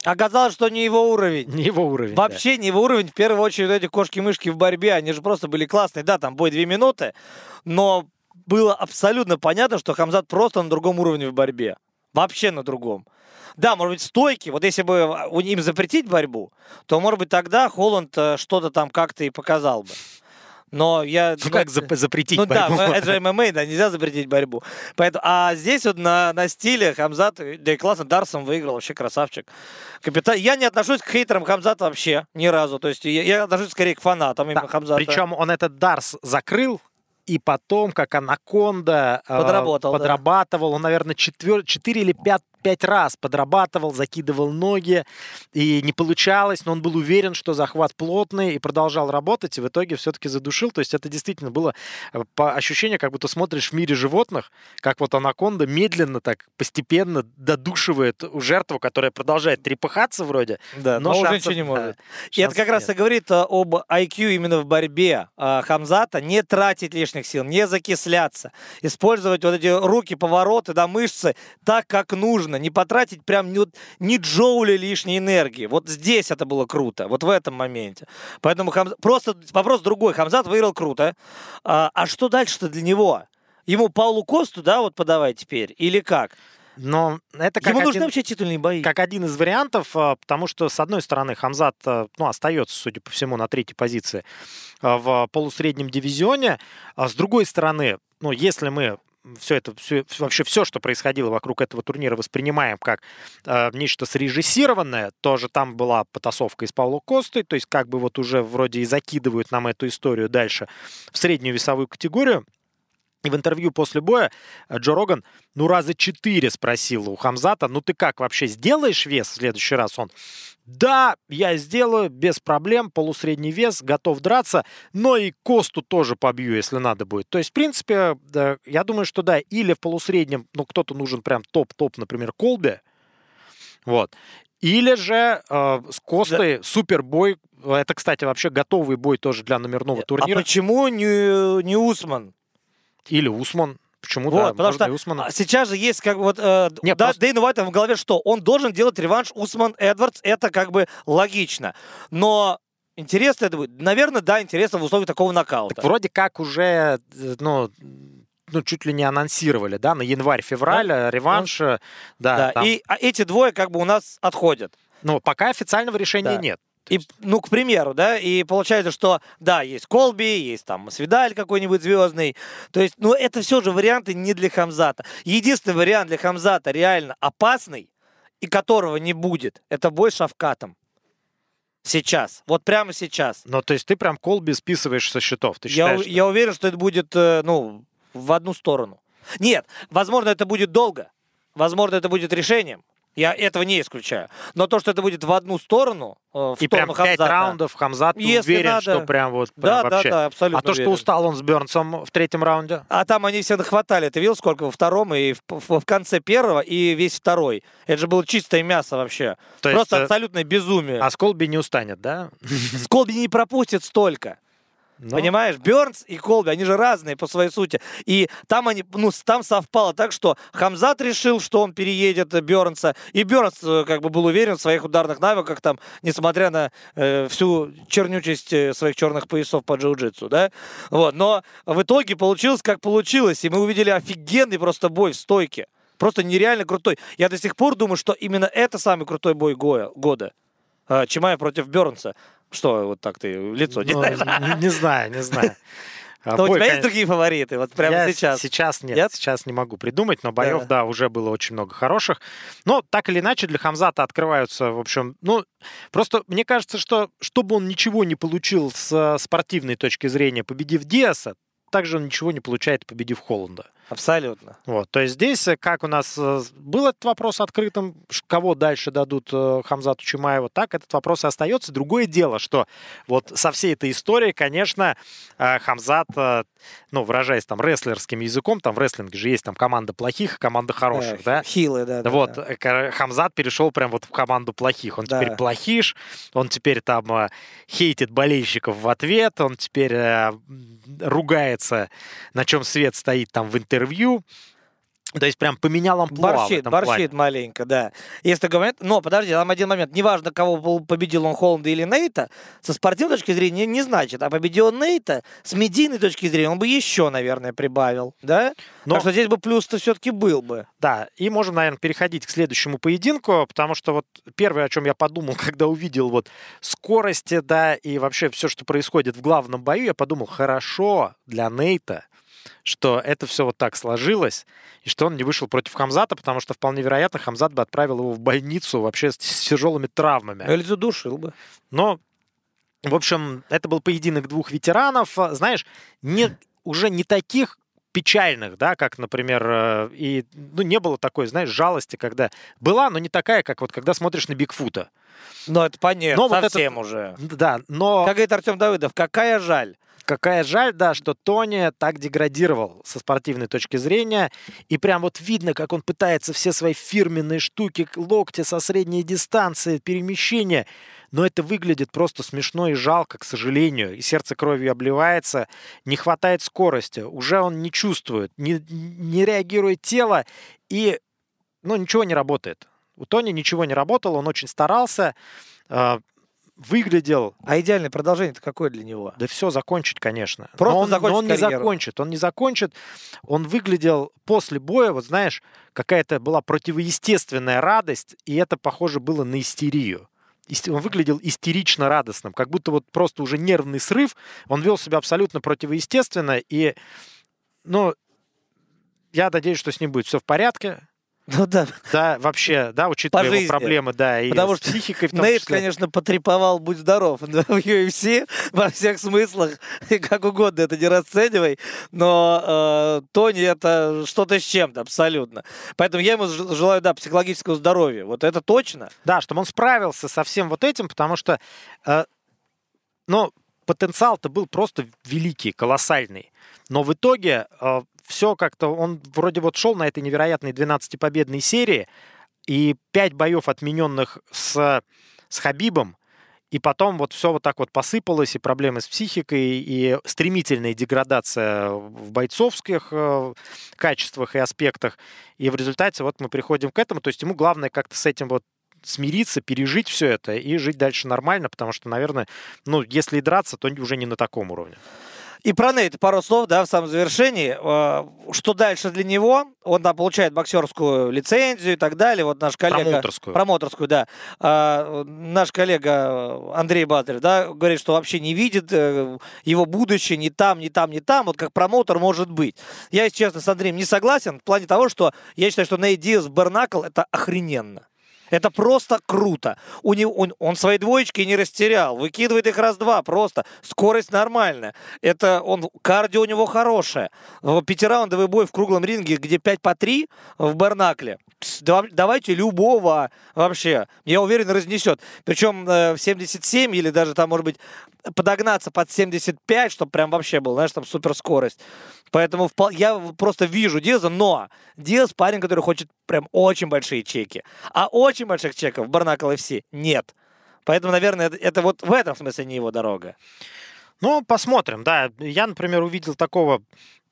[SPEAKER 1] Оказалось, что не его уровень.
[SPEAKER 2] Не его уровень.
[SPEAKER 1] Вообще
[SPEAKER 2] да.
[SPEAKER 1] не его уровень. В первую очередь эти кошки-мышки в борьбе, они же просто были классные. Да, там бой две минуты, но было абсолютно понятно, что Хамзат просто на другом уровне в борьбе. Вообще на другом. Да, может быть, стойки. Вот если бы им запретить борьбу, то, может быть, тогда Холланд э, что-то там как-то и показал бы. Но я...
[SPEAKER 2] Ну, как зап- запретить
[SPEAKER 1] ну,
[SPEAKER 2] борьбу?
[SPEAKER 1] да, это же ММА, да, нельзя запретить борьбу. Поэтому, а здесь вот на, на стиле Хамзат, да и классно, Дарсом выиграл, вообще красавчик. Капитан... Я не отношусь к хейтерам Хамзата вообще ни разу. То есть я, я отношусь скорее к фанатам да, именно Хамзата.
[SPEAKER 2] Причем он этот Дарс закрыл, и потом, как Анаконда
[SPEAKER 1] Подработал,
[SPEAKER 2] э, подрабатывал, да. он, наверное, 4, 4 или 5 пять раз подрабатывал, закидывал ноги, и не получалось, но он был уверен, что захват плотный, и продолжал работать, и в итоге все-таки задушил. То есть это действительно было э, по ощущению, как будто смотришь в мире животных, как вот анаконда медленно, так постепенно додушивает жертву, которая продолжает трепыхаться вроде,
[SPEAKER 1] да, но, но шансов, уже ничего не может. Да, и это как нет. раз и говорит э, об IQ именно в борьбе Хамзата, не тратить лишних сил, не закисляться, использовать вот эти руки, повороты, да, мышцы так, как нужно, нужно, не потратить прям ни, ни джоуля лишней энергии. Вот здесь это было круто, вот в этом моменте. Поэтому Хамз... просто вопрос другой. Хамзат выиграл круто. А, а что дальше-то для него? Ему Паулу Косту, да, вот подавай теперь? Или как?
[SPEAKER 2] Но это как
[SPEAKER 1] Ему
[SPEAKER 2] один,
[SPEAKER 1] нужны вообще титульные бои.
[SPEAKER 2] Как один из вариантов, а, потому что, с одной стороны, Хамзат ну, остается, судя по всему, на третьей позиции а, в полусреднем дивизионе. А с другой стороны, ну, если мы все это, все, вообще все, что происходило вокруг этого турнира, воспринимаем как э, нечто срежиссированное. Тоже там была потасовка из Паула Косты, то есть как бы вот уже вроде и закидывают нам эту историю дальше в среднюю весовую категорию. И в интервью после боя э, Джо Роган, ну, раза четыре спросил у Хамзата, ну, ты как, вообще сделаешь вес в следующий раз? Он, да, я сделаю, без проблем, полусредний вес, готов драться, но и Косту тоже побью, если надо будет. То есть, в принципе, да, я думаю, что да, или в полусреднем, ну, кто-то нужен прям топ-топ, например, Колбе, Вот. Или же э, с Костой супербой. Это, кстати, вообще готовый бой тоже для номерного турнира.
[SPEAKER 1] А почему не, не Усман?
[SPEAKER 2] Или Усман. Почему
[SPEAKER 1] Вот,
[SPEAKER 2] да?
[SPEAKER 1] потому
[SPEAKER 2] можно
[SPEAKER 1] что
[SPEAKER 2] Усмана.
[SPEAKER 1] а сейчас же есть как бы вот э,
[SPEAKER 2] Не,
[SPEAKER 1] да,
[SPEAKER 2] просто-
[SPEAKER 1] Дэйну Уайту в голове что? Он должен делать реванш Усман Эдвардс, это как бы логично. Но интересно это будет? Наверное, да, интересно в условиях такого нокаута.
[SPEAKER 2] Так вроде как уже, э, ну, ну, чуть ли не анонсировали, да, на январь-февраль э, реванш, э, да,
[SPEAKER 1] да,
[SPEAKER 2] там.
[SPEAKER 1] и а эти двое как бы у нас отходят.
[SPEAKER 2] но пока официального решения
[SPEAKER 1] Да.
[SPEAKER 2] нет.
[SPEAKER 1] И, ну, к примеру, да, и получается, что, да, есть Колби, есть там Свидаль какой-нибудь звездный. То есть, ну, это все же варианты не для Хамзата. Единственный вариант для Хамзата реально опасный, и которого не будет, это бой с Шавкатом. Сейчас. Вот прямо сейчас.
[SPEAKER 2] Ну, то есть ты прям Колби списываешь со счетов, ты
[SPEAKER 1] Я,
[SPEAKER 2] считаешь?
[SPEAKER 1] у-
[SPEAKER 2] что-
[SPEAKER 1] я уверен, что это будет, э, ну, в одну сторону. Нет, возможно, это будет долго. Возможно, это будет решением. Я этого не исключаю. Но то, что это будет в одну сторону, э, в
[SPEAKER 2] И прям пять раундов Хамзат ты
[SPEAKER 1] Если
[SPEAKER 2] уверен,
[SPEAKER 1] надо.
[SPEAKER 2] что прям вот прям
[SPEAKER 1] Да, да,
[SPEAKER 2] вообще.
[SPEAKER 1] да, абсолютно
[SPEAKER 2] а то, что
[SPEAKER 1] уверен.
[SPEAKER 2] устал он с Бернсом в третьем раунде?
[SPEAKER 1] А там они всегда хватали. Ты видел, сколько во втором и в, в- в конце первого, и весь второй. Это же было чистое мясо вообще.
[SPEAKER 2] То
[SPEAKER 1] Просто
[SPEAKER 2] есть, э,
[SPEAKER 1] абсолютное безумие.
[SPEAKER 2] а с Колби не устанет, да?
[SPEAKER 1] Сколби не пропустит столько.
[SPEAKER 2] Ну,
[SPEAKER 1] Понимаешь, Бернс и Колби, они же разные по своей сути. И там они, ну, там совпало так, что Хамзат решил, что он переедет э, Бернса, и Бернс э, как бы был уверен в своих ударных навыках, там, несмотря на э, всю чернючесть э, своих черных поясов по джиу-джитсу, да. Вот, но в итоге получилось, как получилось, и мы увидели офигенный просто бой в стойке. Просто нереально крутой. Я до сих пор думаю, что именно это самый крутой бой гоя- года. А, Чимаев против Бернса. Что, вот так ты лицо
[SPEAKER 2] ну,
[SPEAKER 1] делаешь?
[SPEAKER 2] не, не знаю, не знаю. А
[SPEAKER 1] Но у
[SPEAKER 2] бой,
[SPEAKER 1] тебя есть
[SPEAKER 2] конечно,
[SPEAKER 1] другие фавориты? Вот прямо
[SPEAKER 2] я
[SPEAKER 1] сейчас.
[SPEAKER 2] Сейчас нет,
[SPEAKER 1] Нет?
[SPEAKER 2] сейчас не могу придумать, но боев,
[SPEAKER 1] Да.
[SPEAKER 2] да. уже было очень много хороших. Но так или иначе для Хамзата открываются, в общем, ну, просто мне кажется, что чтобы он ничего не получил с спортивной точки зрения, победив Диаса, также он ничего не получает, победив Холланда.
[SPEAKER 1] Абсолютно.
[SPEAKER 2] Вот, то есть здесь, э, как у нас э, был этот вопрос открытым, кого дальше дадут э, Хамзату Чимаеву, так этот вопрос и остается. Другое дело, что вот со всей этой историей, конечно, Хамзат, ну, выражаясь там рестлерским языком, там в рестлинге же есть там команда плохих и команда хороших,
[SPEAKER 1] Э,
[SPEAKER 2] да?
[SPEAKER 1] Хилые, да. да,
[SPEAKER 2] вот,
[SPEAKER 1] да.
[SPEAKER 2] Хамзат перешел прям вот в команду плохих. Он
[SPEAKER 1] Да.
[SPEAKER 2] теперь плохиш, он теперь там хейтит болельщиков в ответ, он теперь ругается, на чем свет стоит там в интервью. То есть прям поменял амплуа в
[SPEAKER 1] Борщит,
[SPEAKER 2] этом
[SPEAKER 1] борщит
[SPEAKER 2] плане.
[SPEAKER 1] маленько, да. Если говорят, но подожди, там один момент. Неважно, кого победил он Холланда или Нейта, со спортивной точки зрения не, не значит. А победил он Нейта, с медийной точки зрения он бы еще, наверное, прибавил, да?
[SPEAKER 2] Но-
[SPEAKER 1] Так что здесь бы плюс-то все-таки был бы.
[SPEAKER 2] Да, и можем, наверное, переходить к следующему поединку, потому что вот первое, о чем я подумал, когда увидел вот скорости, да, и вообще все, что происходит в главном бою, я подумал, хорошо для Нейта, что это все вот так сложилось, и что он не вышел против Хамзата, потому что вполне вероятно, Хамзат бы отправил его в больницу вообще с, тяжелыми травмами.
[SPEAKER 1] Ну, Или задушил бы.
[SPEAKER 2] Но, в общем, это был поединок двух ветеранов, знаешь, не, уже не таких печальных, да, как, например, э, и, ну, не было такой, знаешь, жалости, когда была, но не такая, как вот когда смотришь на Бигфута.
[SPEAKER 1] Но это понятно,
[SPEAKER 2] Но вот этот-
[SPEAKER 1] совсем уже.
[SPEAKER 2] Да, но
[SPEAKER 1] Как говорит Артем Давыдов, какая жаль.
[SPEAKER 2] Какая жаль, да, что Тони так деградировал со спортивной точки зрения, и прям вот видно, как он пытается все свои фирменные штуки, локти со средней дистанции, перемещения, но это выглядит просто смешно и жалко, к сожалению, и сердце кровью обливается, не хватает скорости, уже он не чувствует, не, не реагирует тело, и, ну, ничего не работает. У Тони ничего не работало, он очень старался, э, выглядел
[SPEAKER 1] А идеальное продолжение-то какое для него?
[SPEAKER 2] да все закончить, конечно.
[SPEAKER 1] Просто
[SPEAKER 2] но он, но
[SPEAKER 1] закончить
[SPEAKER 2] он не закончит. Он не закончит. Он выглядел после боя, вот знаешь, какая-то была противоестественная радость, и это похоже было на истерию. Он выглядел истерично радостным, как будто вот просто уже нервный срыв. Он вел себя абсолютно противоестественно, и, ну, я надеюсь, что с ним будет все в порядке.
[SPEAKER 1] Ну да,
[SPEAKER 2] Да, вообще, да, учитывая его
[SPEAKER 1] жизни.
[SPEAKER 2] проблемы, да, и
[SPEAKER 1] Потому
[SPEAKER 2] с
[SPEAKER 1] что
[SPEAKER 2] психикой в том
[SPEAKER 1] Нейт,
[SPEAKER 2] числе.
[SPEAKER 1] конечно, потреповал, будь здоров, да, в UFC во всех смыслах, и как угодно это не расценивай, но э, Тони это что-то с чем-то абсолютно. Поэтому я ему желаю, да, психологического здоровья, вот это точно.
[SPEAKER 2] Да, чтобы он справился со всем вот этим, потому что, э, ну, потенциал-то был просто великий, колоссальный. Но в итоге все как-то, он вроде вот шел на этой невероятной 12-победной серии, и пять боев отмененных с, с Хабибом, и потом вот все вот так вот посыпалось, и проблемы с психикой, и стремительная деградация в бойцовских э, качествах и аспектах. И в результате вот мы приходим к этому. То есть ему главное как-то с этим вот смириться, пережить все это и жить дальше нормально, потому что, наверное, ну, если и драться, то уже не на таком уровне.
[SPEAKER 1] И про Нейта пару слов, да, в самом завершении. Э, что дальше для него? Он там получает боксерскую лицензию и так далее. Вот наш коллега...
[SPEAKER 2] Промоторскую.
[SPEAKER 1] Промоторскую, да. А, наш коллега Андрей Батарев, да, говорит, что вообще не видит э, его будущее ни там, ни там, ни там. Вот как промотор может быть. Я, если честно, с Андреем не согласен в плане того, что я считаю, что Нейт Диас Бернакл это охрененно. Это просто круто. У него, он, он свои двоечки не растерял. Выкидывает их раз-два просто. Скорость нормальная. Это он, кардио у него хорошее. Пятираундовый бой в круглом ринге, где 5 по 3 в Бернакле. Давайте любого вообще. Я уверен, разнесет. Причем э, в 77 или даже там, может быть, подогнаться под 75, чтобы прям вообще был, знаешь, там суперскорость. Поэтому я просто вижу Диаза, но Диаз парень, который хочет прям очень большие чеки. А очень больших чеков в Барнакл FC нет. Поэтому, наверное, это, это вот в этом смысле не его дорога.
[SPEAKER 2] Ну, посмотрим, да. Я, например, увидел такого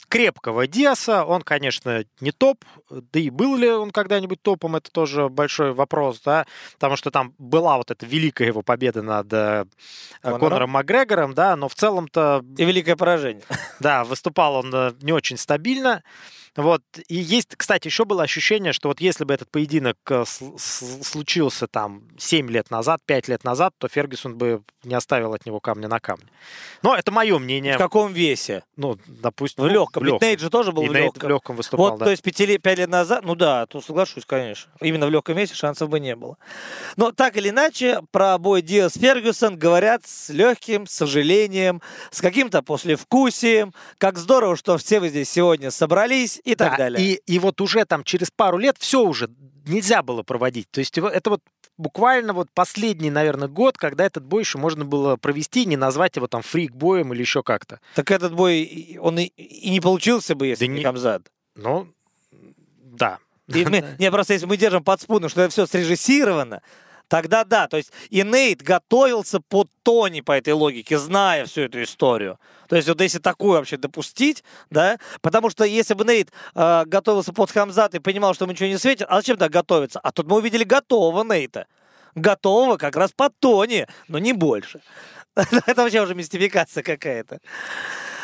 [SPEAKER 2] крепкого Диаса. Он, конечно, не топ, да и был ли он когда-нибудь топом, это тоже большой вопрос, да, потому что там была вот эта великая его победа над э, Конором, Конором Макгрегором, да, но в целом-то...
[SPEAKER 1] И великое поражение.
[SPEAKER 2] Да, выступал он э, не очень стабильно. Вот. И есть, кстати, еще было ощущение, что вот если бы этот поединок э, случился там 7 лет назад, 5 лет назад, то Фергюсон бы не оставил от него камня на камне. Но это мое мнение.
[SPEAKER 1] В каком весе?
[SPEAKER 2] Ну, допустим...
[SPEAKER 1] В легком. Ну, в легком. Ведь же тоже был
[SPEAKER 2] и
[SPEAKER 1] в легком.
[SPEAKER 2] в легком выступал,
[SPEAKER 1] Вот,
[SPEAKER 2] да.
[SPEAKER 1] то есть 5 лет назад, ну да, тут соглашусь, конечно. Именно в легком весе шансов бы не было. Но так или иначе, про бой Диас Фергюсон говорят с легким сожалением, с каким-то послевкусием. Как здорово, что все вы здесь сегодня собрались и так
[SPEAKER 2] да,
[SPEAKER 1] далее.
[SPEAKER 2] И и вот уже там через пару лет все уже нельзя было проводить. То есть это вот буквально вот последний, наверное, год, когда этот бой еще можно было провести, не назвать его там фрик-боем или еще как-то.
[SPEAKER 1] Так этот бой, он и, и не получился бы, если
[SPEAKER 2] да
[SPEAKER 1] не Хамзат.
[SPEAKER 2] Ну, да.
[SPEAKER 1] И мы, не, просто если мы держим под спуну, что это все срежиссировано, Тогда да, то есть и Нейт готовился по Тони по этой логике, зная всю эту историю. То есть вот если такую вообще допустить, да, потому что если бы Нейт э, готовился под Хамзат и понимал, что ему ничего не светит, а зачем так готовиться? А тут мы увидели готового Нейта. Готового как раз под Тони, но не больше. Это вообще уже мистификация какая-то.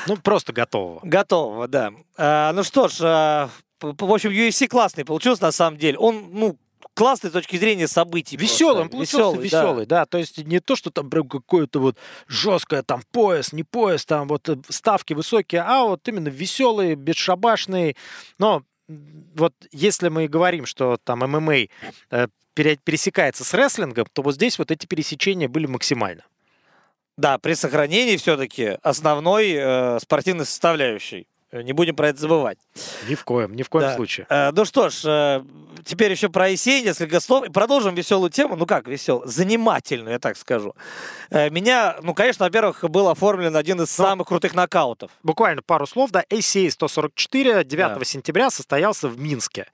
[SPEAKER 2] Ну, просто готового.
[SPEAKER 1] Готового, да. А, ну что ж, а, в общем, UFC классный получился на самом деле. Он, ну, классной точки зрения событий.
[SPEAKER 2] Веселый, он получился веселый, веселый да. да. То есть не то, что там прям какое-то вот жесткое там пояс, не пояс, там вот э, ставки высокие, а вот именно веселый, бесшабашный. Но вот если мы говорим, что там ММА э, пересекается с рестлингом, то вот здесь вот эти пересечения были максимально.
[SPEAKER 1] Да, при сохранении все-таки основной э, спортивной составляющей. Э, не будем про это забывать.
[SPEAKER 2] Ни в коем, ни в коем да. случае.
[SPEAKER 1] Э, ну что ж, э, теперь еще про Есей несколько слов. И продолжим веселую тему. Ну как веселую? Занимательную, я так скажу. Э, меня, ну, конечно, во-первых, был оформлен один из ну, самых крутых нокаутов.
[SPEAKER 2] Буквально пару слов, да. ACA 144 9 да. сентября состоялся в Минске.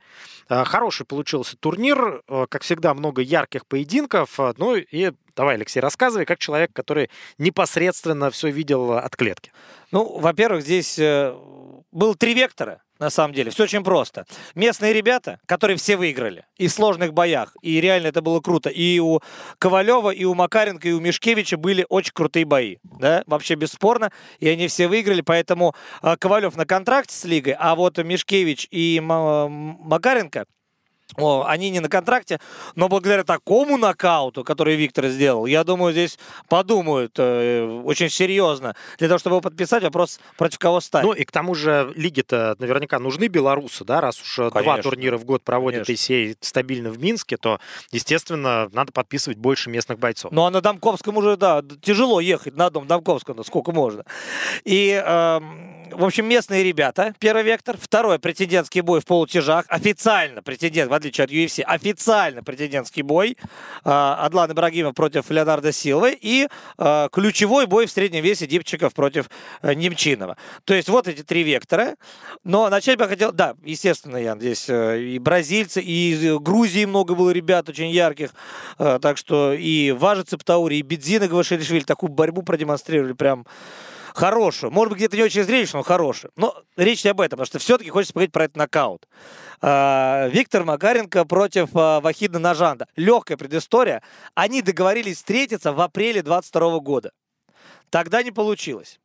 [SPEAKER 2] Хороший получился турнир. Как всегда, много ярких поединков. Ну и Давай, Алексей, рассказывай, как человек, который непосредственно все видел от клетки.
[SPEAKER 1] Ну, во-первых, здесь был три вектора, на самом деле. Все очень просто. Местные ребята, которые все выиграли. И в сложных боях. И реально это было круто. И у Ковалева, и у Макаренко, и у Мишкевича были очень крутые бои. Да, вообще бесспорно. И они все выиграли. Поэтому а, Ковалев на контракте с лигой, а вот Мишкевич и Макаренко о, они не на контракте, но благодаря такому нокауту, который Виктор сделал, я думаю, здесь подумают э, очень серьезно. Для того, чтобы его подписать, вопрос против кого стать.
[SPEAKER 2] Ну и к тому же лиги-то наверняка нужны белорусы, да, раз уж Конечно. два турнира в год проводят Исей стабильно в Минске, то, естественно, надо подписывать больше местных бойцов.
[SPEAKER 1] Ну а на Домковском уже, да, тяжело ехать на дом Домковского, сколько можно. И... Э, в общем, местные ребята, первый вектор. Второй, претендентский бой в полутяжах. Официально претендент. Отличие от UFC, официально претендентский бой. А, Адлан Ибрагимов против Леонардо Силвы и а, ключевой бой в среднем весе Дипчиков против э, Немчинова. То есть вот эти три вектора. Но начать бы я хотел... Да, естественно, я здесь э, и бразильцы, и из Грузии много было ребят очень ярких. Э, так что и Важи Цептаури, и Бедзина Гвашелишвили такую борьбу продемонстрировали прям хорошую. Может быть, где-то не очень зрелищную, но хорошую. Но речь не об этом, потому что все-таки хочется поговорить про этот нокаут. А, Виктор Макаренко против а, Вахида Нажанда. Легкая предыстория. Они договорились встретиться в апреле 22 года. Тогда не получилось.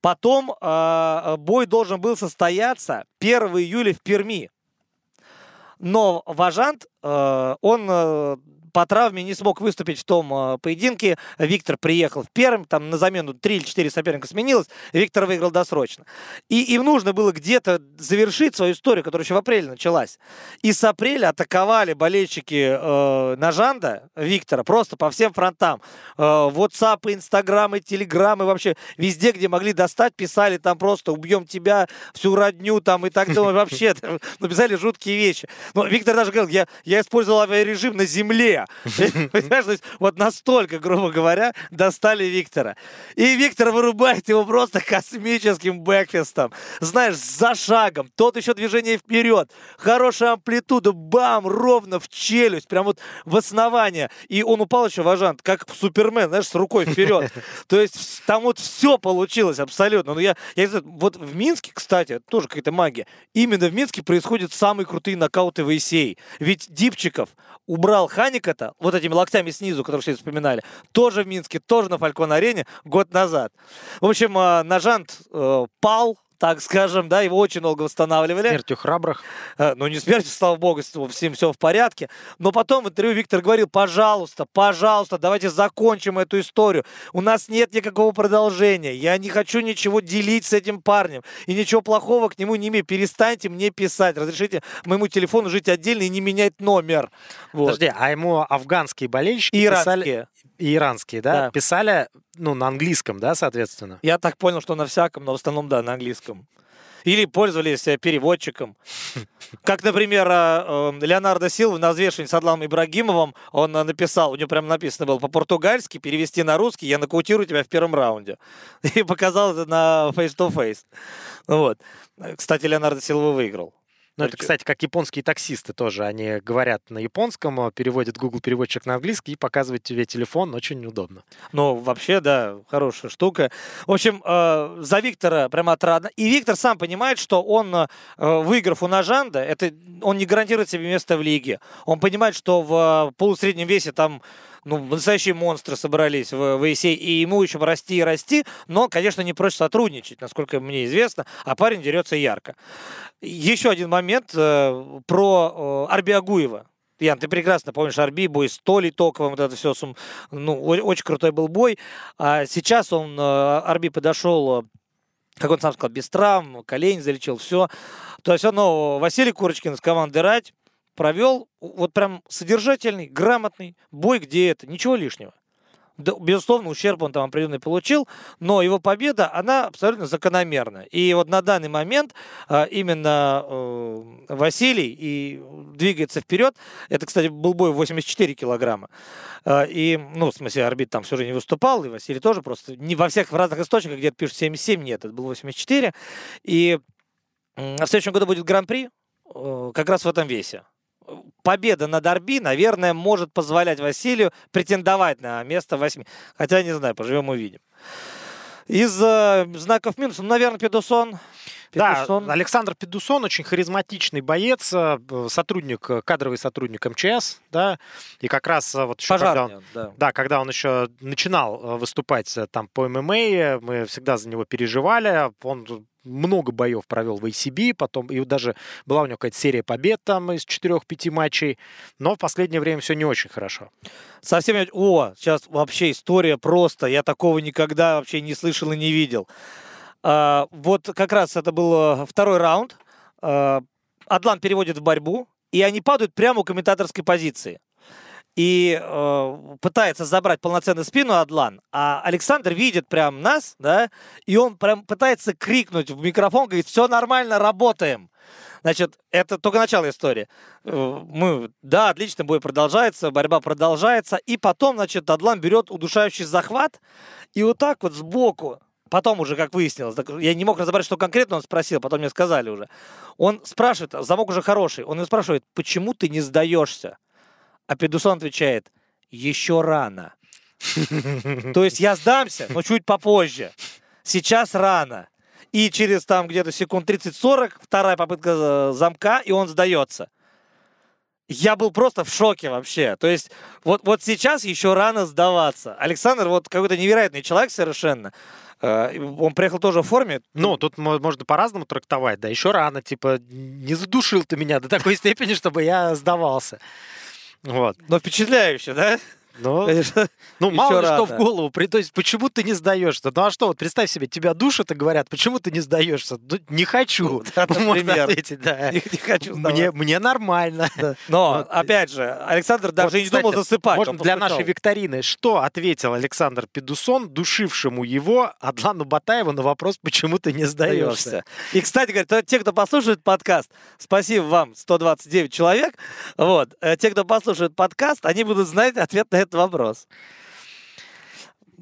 [SPEAKER 1] Потом э, бой должен был состояться 1 июля в Перми. Но Важант, он по травме не смог выступить в том э, поединке. Виктор приехал в первом, там на замену 3 или 4 соперника сменилось, Виктор выиграл досрочно. И им нужно было где-то завершить свою историю, которая еще в апреле началась. И с апреля атаковали болельщики э, Нажанда, Виктора, просто по всем фронтам. Э, WhatsApp, Instagram, Telegram, и вообще везде, где могли достать, писали там просто «убьем тебя, всю родню» там и так далее. Вообще, написали жуткие вещи. Но Виктор даже говорил, я, я использовал авиарежим на земле, Вот настолько, грубо говоря, достали Виктора. И Виктор вырубает его просто космическим бэкфестом. Знаешь, за шагом. Тот еще движение вперед. Хорошая амплитуда. Бам! Ровно в челюсть. Прям вот в основание. И он упал еще важант, как Супермен, знаешь, с рукой вперед. То есть там вот все получилось абсолютно. Но я, я знаю, вот в Минске, кстати, тоже какая-то магия. Именно в Минске происходят самые крутые нокауты в Исей. Ведь Дипчиков убрал Ханика это вот этими локтями снизу, которые все вспоминали, тоже в Минске, тоже на Фалькон-арене год назад. В общем, э, Нажант э, пал, так скажем, да, его очень долго восстанавливали.
[SPEAKER 2] Смертью храбрых.
[SPEAKER 1] Э, ну, не смертью, слава богу, всем все в порядке. Но потом в интервью Виктор говорил, пожалуйста, пожалуйста, давайте закончим эту историю. У нас нет никакого продолжения. Я не хочу ничего делить с этим парнем. И ничего плохого к нему не имею. Перестаньте мне писать. Разрешите моему телефону жить отдельно и не менять номер.
[SPEAKER 2] Вот. Подожди, а ему афганские болельщики
[SPEAKER 1] Иранские.
[SPEAKER 2] писали... Иранские, да? да? Писали, ну, на английском, да, соответственно?
[SPEAKER 1] Я так понял, что на всяком, но в основном, да, на английском. Или пользовались э, переводчиком. Как, например, э, э, Леонардо Силва на взвешивании с Адламом Ибрагимовым, он написал, у него прям написано было по-португальски, перевести на русский, я нокаутирую тебя в первом раунде. И показал это на face-to-face. Вот. Кстати, Леонардо Силва выиграл.
[SPEAKER 2] Ну, это, кстати, как японские таксисты тоже. Они говорят на японском, а переводят Google переводчик на английский и показывают тебе телефон. Очень удобно.
[SPEAKER 1] Ну, вообще, да, хорошая штука. В общем, э, за Виктора прямо отрадно. И Виктор сам понимает, что он, э, выиграв у Нажанда, это, он не гарантирует себе место в лиге. Он понимает, что в э, полусреднем весе там ну, настоящие монстры собрались в, в ИСЕ, и ему еще расти и расти, но, конечно, не проще сотрудничать, насколько мне известно, а парень дерется ярко. Еще один момент э, про э, Арбиагуева. Ян, ты прекрасно помнишь Арби, бой с Толей Токовым, вот это все, ну, очень крутой был бой. А сейчас он, э, Арби подошел как он сам сказал, без травм, колень залечил, все. То есть, ну, Василий Курочкин с командой Рать провел вот прям содержательный, грамотный бой, где это, ничего лишнего. Да, безусловно, ущерб он там определенный получил, но его победа, она абсолютно закономерна. И вот на данный момент а, именно э, Василий и двигается вперед. Это, кстати, был бой в 84 килограмма. А, и, ну, в смысле, арбит там все же не выступал, и Василий тоже просто не во всех в разных источниках где-то пишут 77, нет, это был 84. И в следующем году будет гран-при э, как раз в этом весе победа над Арби, наверное, может позволять Василию претендовать на место восьми. Хотя, не знаю, поживем увидим. Из э, знаков минусов, ну, наверное, Педусон.
[SPEAKER 2] Педусон. Да, Александр Педусон очень харизматичный боец, э, сотрудник, э, кадровый сотрудник МЧС, да, и как раз э, вот еще когда он, да. да, когда он еще начинал выступать там по ММА, мы всегда за него переживали, он много боев провел в ACB, потом и даже была у него какая-то серия побед там из 4-5 матчей, но в последнее время все не очень хорошо.
[SPEAKER 1] Совсем, о, сейчас вообще история просто, я такого никогда вообще не слышал и не видел. А, вот как раз это был второй раунд, а, Адлан переводит в борьбу, и они падают прямо у комментаторской позиции и э, пытается забрать полноценную спину Адлан, а Александр видит прям нас, да, и он прям пытается крикнуть в микрофон, говорит, все нормально, работаем. Значит, это только начало истории. Э, мы, да, отлично, бой продолжается, борьба продолжается. И потом, значит, Адлан берет удушающий захват и вот так вот сбоку Потом уже, как выяснилось, я не мог разобрать, что конкретно он спросил, потом мне сказали уже. Он спрашивает, замок уже хороший, он его спрашивает, почему ты не сдаешься? А Педусон отвечает, еще рано. То есть я сдамся, но чуть попозже. Сейчас рано. И через там где-то секунд 30-40 вторая попытка э, замка, и он сдается. Я был просто в шоке вообще. То есть вот, вот сейчас еще рано сдаваться. Александр вот какой-то невероятный человек совершенно. Э, он приехал тоже в форме.
[SPEAKER 2] Ну, тут можно по-разному трактовать, да. Еще рано, типа, не задушил ты меня до такой степени, чтобы я сдавался.
[SPEAKER 1] Вот. Но впечатляюще, да?
[SPEAKER 2] Ну, ну мало ли что в голову. То есть, почему ты не сдаешься? Ну а что, вот представь себе, тебя душат и говорят, почему ты не сдаешься? Ну, не хочу. Ну,
[SPEAKER 1] да, Можно ответить, да.
[SPEAKER 2] Не, не хочу мне, мне нормально. Да.
[SPEAKER 1] Но, вот. опять же, Александр даже вот, не кстати, думал засыпать.
[SPEAKER 2] Может, для нашей викторины, что ответил Александр Педусон, душившему его Адлану Батаеву на вопрос, почему ты не сдаешься?
[SPEAKER 1] И, кстати, говорят, те, кто послушает подкаст, спасибо вам, 129 человек. Вот. Э, те, кто послушает подкаст, они будут знать ответ на этот вопрос.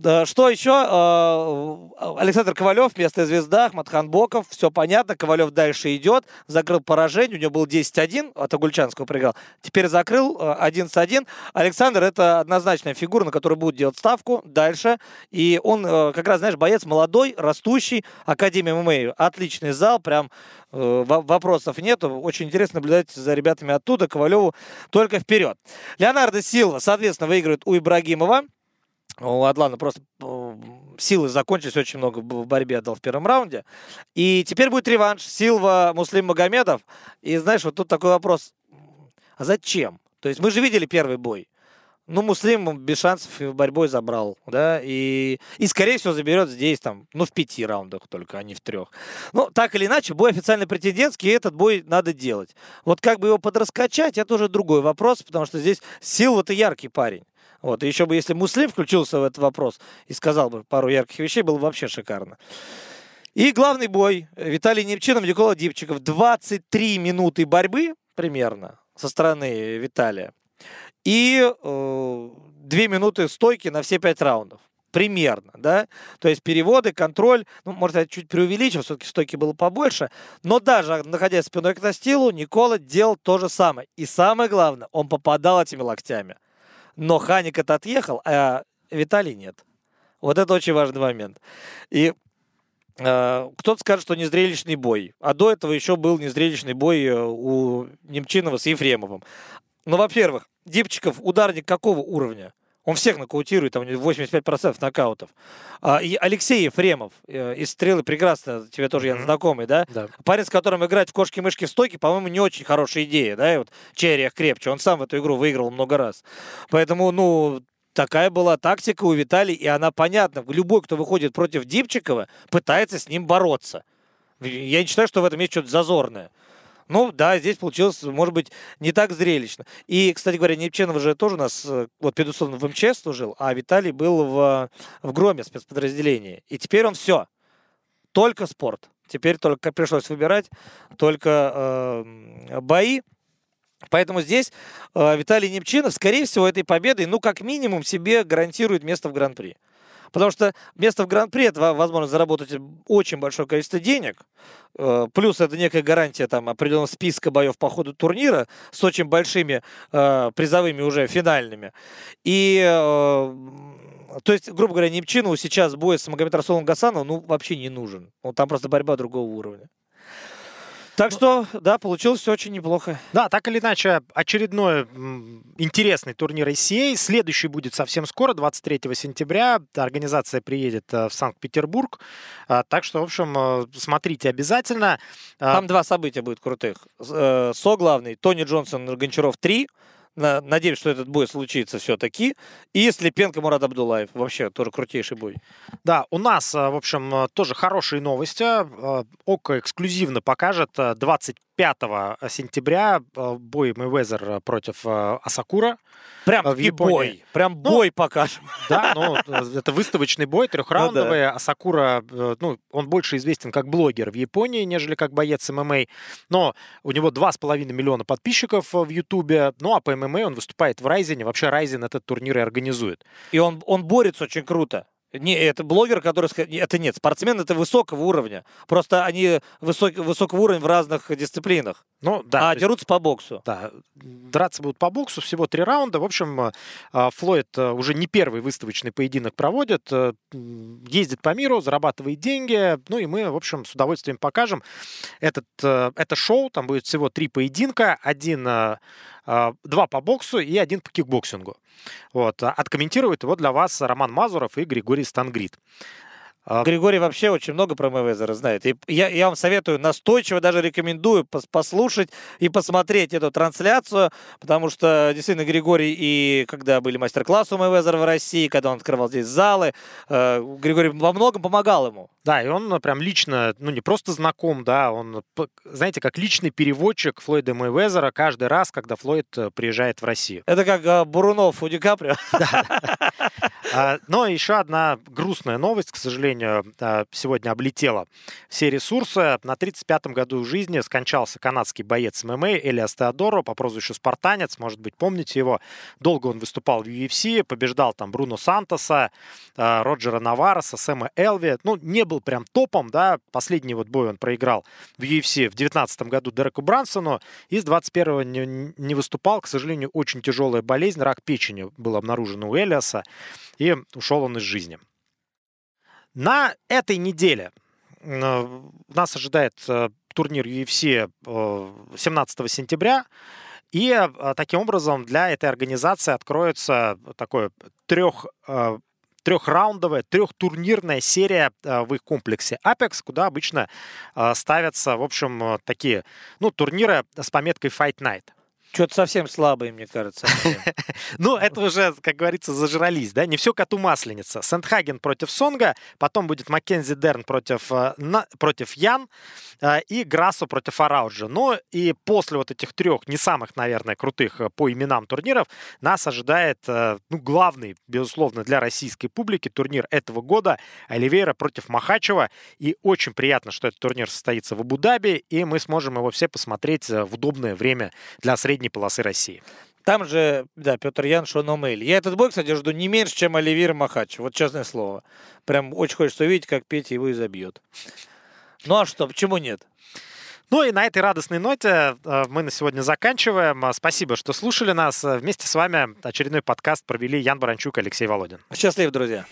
[SPEAKER 1] Что еще? А, Александр Ковалев, местная звезда, Ахматхан Боков. Все понятно. Ковалев дальше идет. Закрыл поражение. У него был 10-1. От Агульчанского проиграл. Теперь закрыл 11-1. А, Александр это однозначная фигура, на которую будет делать ставку дальше. И он а, как раз, знаешь, боец молодой, растущий. Академия ММА. Отличный зал. Прям вопросов нету. Очень интересно наблюдать за ребятами оттуда. Ковалеву только вперед. Леонардо Силва, соответственно, выигрывает у Ибрагимова. Ладно, просто силы закончились, очень много в борьбе отдал в первом раунде. И теперь будет реванш Силва Муслим Магомедов. И знаешь, вот тут такой вопрос. А зачем? То есть мы же видели первый бой. Ну, Муслим без шансов борьбой забрал, да, и, и, скорее всего, заберет здесь, там, ну, в пяти раундах только, а не в трех. Ну, так или иначе, бой официально претендентский, и этот бой надо делать. Вот как бы его подраскачать, это уже другой вопрос, потому что здесь Силва-то яркий парень. Вот, и еще бы, если Муслим включился в этот вопрос и сказал бы пару ярких вещей, было бы вообще шикарно. И главный бой. Виталий Немчинов, Никола Дипчиков. 23 минуты борьбы примерно со стороны Виталия. И э, 2 минуты стойки на все 5 раундов. Примерно, да? То есть переводы, контроль, ну, может, я чуть преувеличил, все-таки стойки было побольше, но даже находясь спиной к настилу, Никола делал то же самое. И самое главное, он попадал этими локтями. Но Ханик это отъехал, а Виталий нет. Вот это очень важный момент. И э, кто-то скажет, что незрелищный бой. А до этого еще был незрелищный бой э, у Немчинова с Ефремовым. Ну, во-первых, Дипчиков ударник какого уровня? Он всех нокаутирует, там 85% нокаутов. А, и Алексей Ефремов э, из «Стрелы» прекрасно, тебе тоже я знакомый, да?
[SPEAKER 2] да?
[SPEAKER 1] Парень, с которым играть в кошки-мышки в стойке, по-моему, не очень хорошая идея, да? И вот чей крепче, он сам в эту игру выиграл много раз. Поэтому, ну, такая была тактика у Виталия, и она понятна. Любой, кто выходит против Дипчикова, пытается с ним бороться. Я не считаю, что в этом есть что-то зазорное. Ну, да, здесь получилось, может быть, не так зрелищно. И, кстати говоря, Непченов же тоже у нас, э, вот Педусон в МЧС служил, а Виталий был в, в Громе спецподразделении. И теперь он все. Только спорт. Теперь только пришлось выбирать только э, бои. Поэтому здесь э, Виталий Немчинов, скорее всего, этой победой, ну, как минимум, себе гарантирует место в Гран-при. Потому что место в Гран-при это возможность заработать очень большое количество денег. Э, плюс это некая гарантия там определенного списка боев по ходу турнира с очень большими э, призовыми уже финальными. И э, то есть, грубо говоря, Немчинову сейчас бой с Магомед Расулом Гасановым ну, вообще не нужен. Ну, там просто борьба другого уровня. Так что, да, получилось все очень неплохо.
[SPEAKER 2] Да, так или иначе, очередной интересный турнир ICA. Следующий будет совсем скоро, 23 сентября. Организация приедет э, в Санкт-Петербург. А, так что, в общем, э, смотрите обязательно.
[SPEAKER 1] А, Там два события будет крутых. Э, СО главный, Тони Джонсон, Гончаров 3 Надеюсь, что этот бой случится все-таки. И Слепенко Мурат Абдулаев. Вообще тоже крутейший бой.
[SPEAKER 2] Да, у нас, в общем, тоже хорошие новости. ОКО эксклюзивно покажет 20 25 сентября э, бой Мэйвезер против э, Асакура.
[SPEAKER 1] Прям
[SPEAKER 2] в Японии.
[SPEAKER 1] бой. Прям бой покажем.
[SPEAKER 2] Да, ну, э, это выставочный бой, трехраундовый. Асакура, э, ну, он больше известен как блогер в Японии, нежели как боец ММА. Но у него 2,5 миллиона подписчиков в Ютубе. Ну, а по ММА он выступает в Райзене. Вообще Райзен этот турнир и организует.
[SPEAKER 1] И он, он борется очень круто. Не, это блогер, который... Это нет, спортсмен это высокого уровня. Просто они высок, высокого уровня в разных дисциплинах.
[SPEAKER 2] Ну, да.
[SPEAKER 1] а дерутся по боксу.
[SPEAKER 2] Да, драться будут по боксу, всего три раунда. В общем, э, э, Флойд э, уже не первый выставочный поединок проводит, э, ездит по миру, зарабатывает деньги. Ну и мы, в общем, с удовольствием покажем этот, это шоу. Там будет всего три поединка. Один, два по боксу и один по кикбоксингу. Вот. а Откомментируют его для вас Роман Мазуров и Григорий Стангрит. А,
[SPEAKER 1] Григорий вообще очень много про Мэйвезера знает. И я, я вам советую, настойчиво даже рекомендую пос- послушать и посмотреть эту трансляцию, потому что действительно Григорий и когда были мастер-классы у Мэйвезера в России, когда он открывал здесь залы, э, Григорий во многом помогал ему.
[SPEAKER 2] Да, и он э, прям лично, ну не просто знаком, да, он, знаете, как личный переводчик Флойда Мэйвезера каждый раз, когда Флойд э, приезжает в Россию.
[SPEAKER 1] Это как Бурунов у Ди Каприо.
[SPEAKER 2] А, Но еще одна грустная новость, к сожалению, а, сегодня облетела все ресурсы. На 35-м году жизни скончался канадский боец ММА Элиас Теодоро по прозвищу Спартанец. Может быть, помните его. Долго он выступал в UFC, побеждал там Бруно Сантоса, а, Роджера Навареса, Сэма Элви. Ну, не был прям топом, да. Последний вот бой он проиграл в UFC в 19 году Дереку Брансону. И с 21-го не, не выступал. К сожалению, очень тяжелая болезнь, рак печени был обнаружен у Элиаса и ушел он из жизни. На этой неделе э, нас ожидает э, турнир UFC э, 17 сентября. И э, таким образом для этой организации откроется такое трех, э, трехраундовая, трехтурнирная серия э, в их комплексе Apex, куда обычно э, ставятся, в общем, э, такие, ну, турниры с пометкой Fight Night.
[SPEAKER 1] Что-то совсем слабые, мне кажется.
[SPEAKER 2] Ну, это уже, как говорится, зажрались, да? Не все коту масленица. Сентхаген против Сонга, потом будет Маккензи Дерн против, э, на- против Ян э, и Грассо против Арауджа. Ну, и после вот этих трех, не самых, наверное, крутых э, по именам турниров, нас ожидает, э, ну, главный, безусловно, для российской публики турнир этого года Оливейра против Махачева. И очень приятно, что этот турнир состоится в Абу-Даби, и мы сможем его все посмотреть э, в удобное время для средней полосы России.
[SPEAKER 1] Там же, да, Петр Ян, Шон Омель. Я этот бой, кстати, жду не меньше, чем Оливир Махач. Вот честное слово. Прям очень хочется увидеть, как Петя его и забьет. Ну а что, почему нет?
[SPEAKER 2] Ну и на этой радостной ноте э, мы на сегодня заканчиваем. Спасибо, что слушали нас. Вместе с вами очередной подкаст провели Ян Баранчук и Алексей Володин.
[SPEAKER 1] Счастливо, друзья.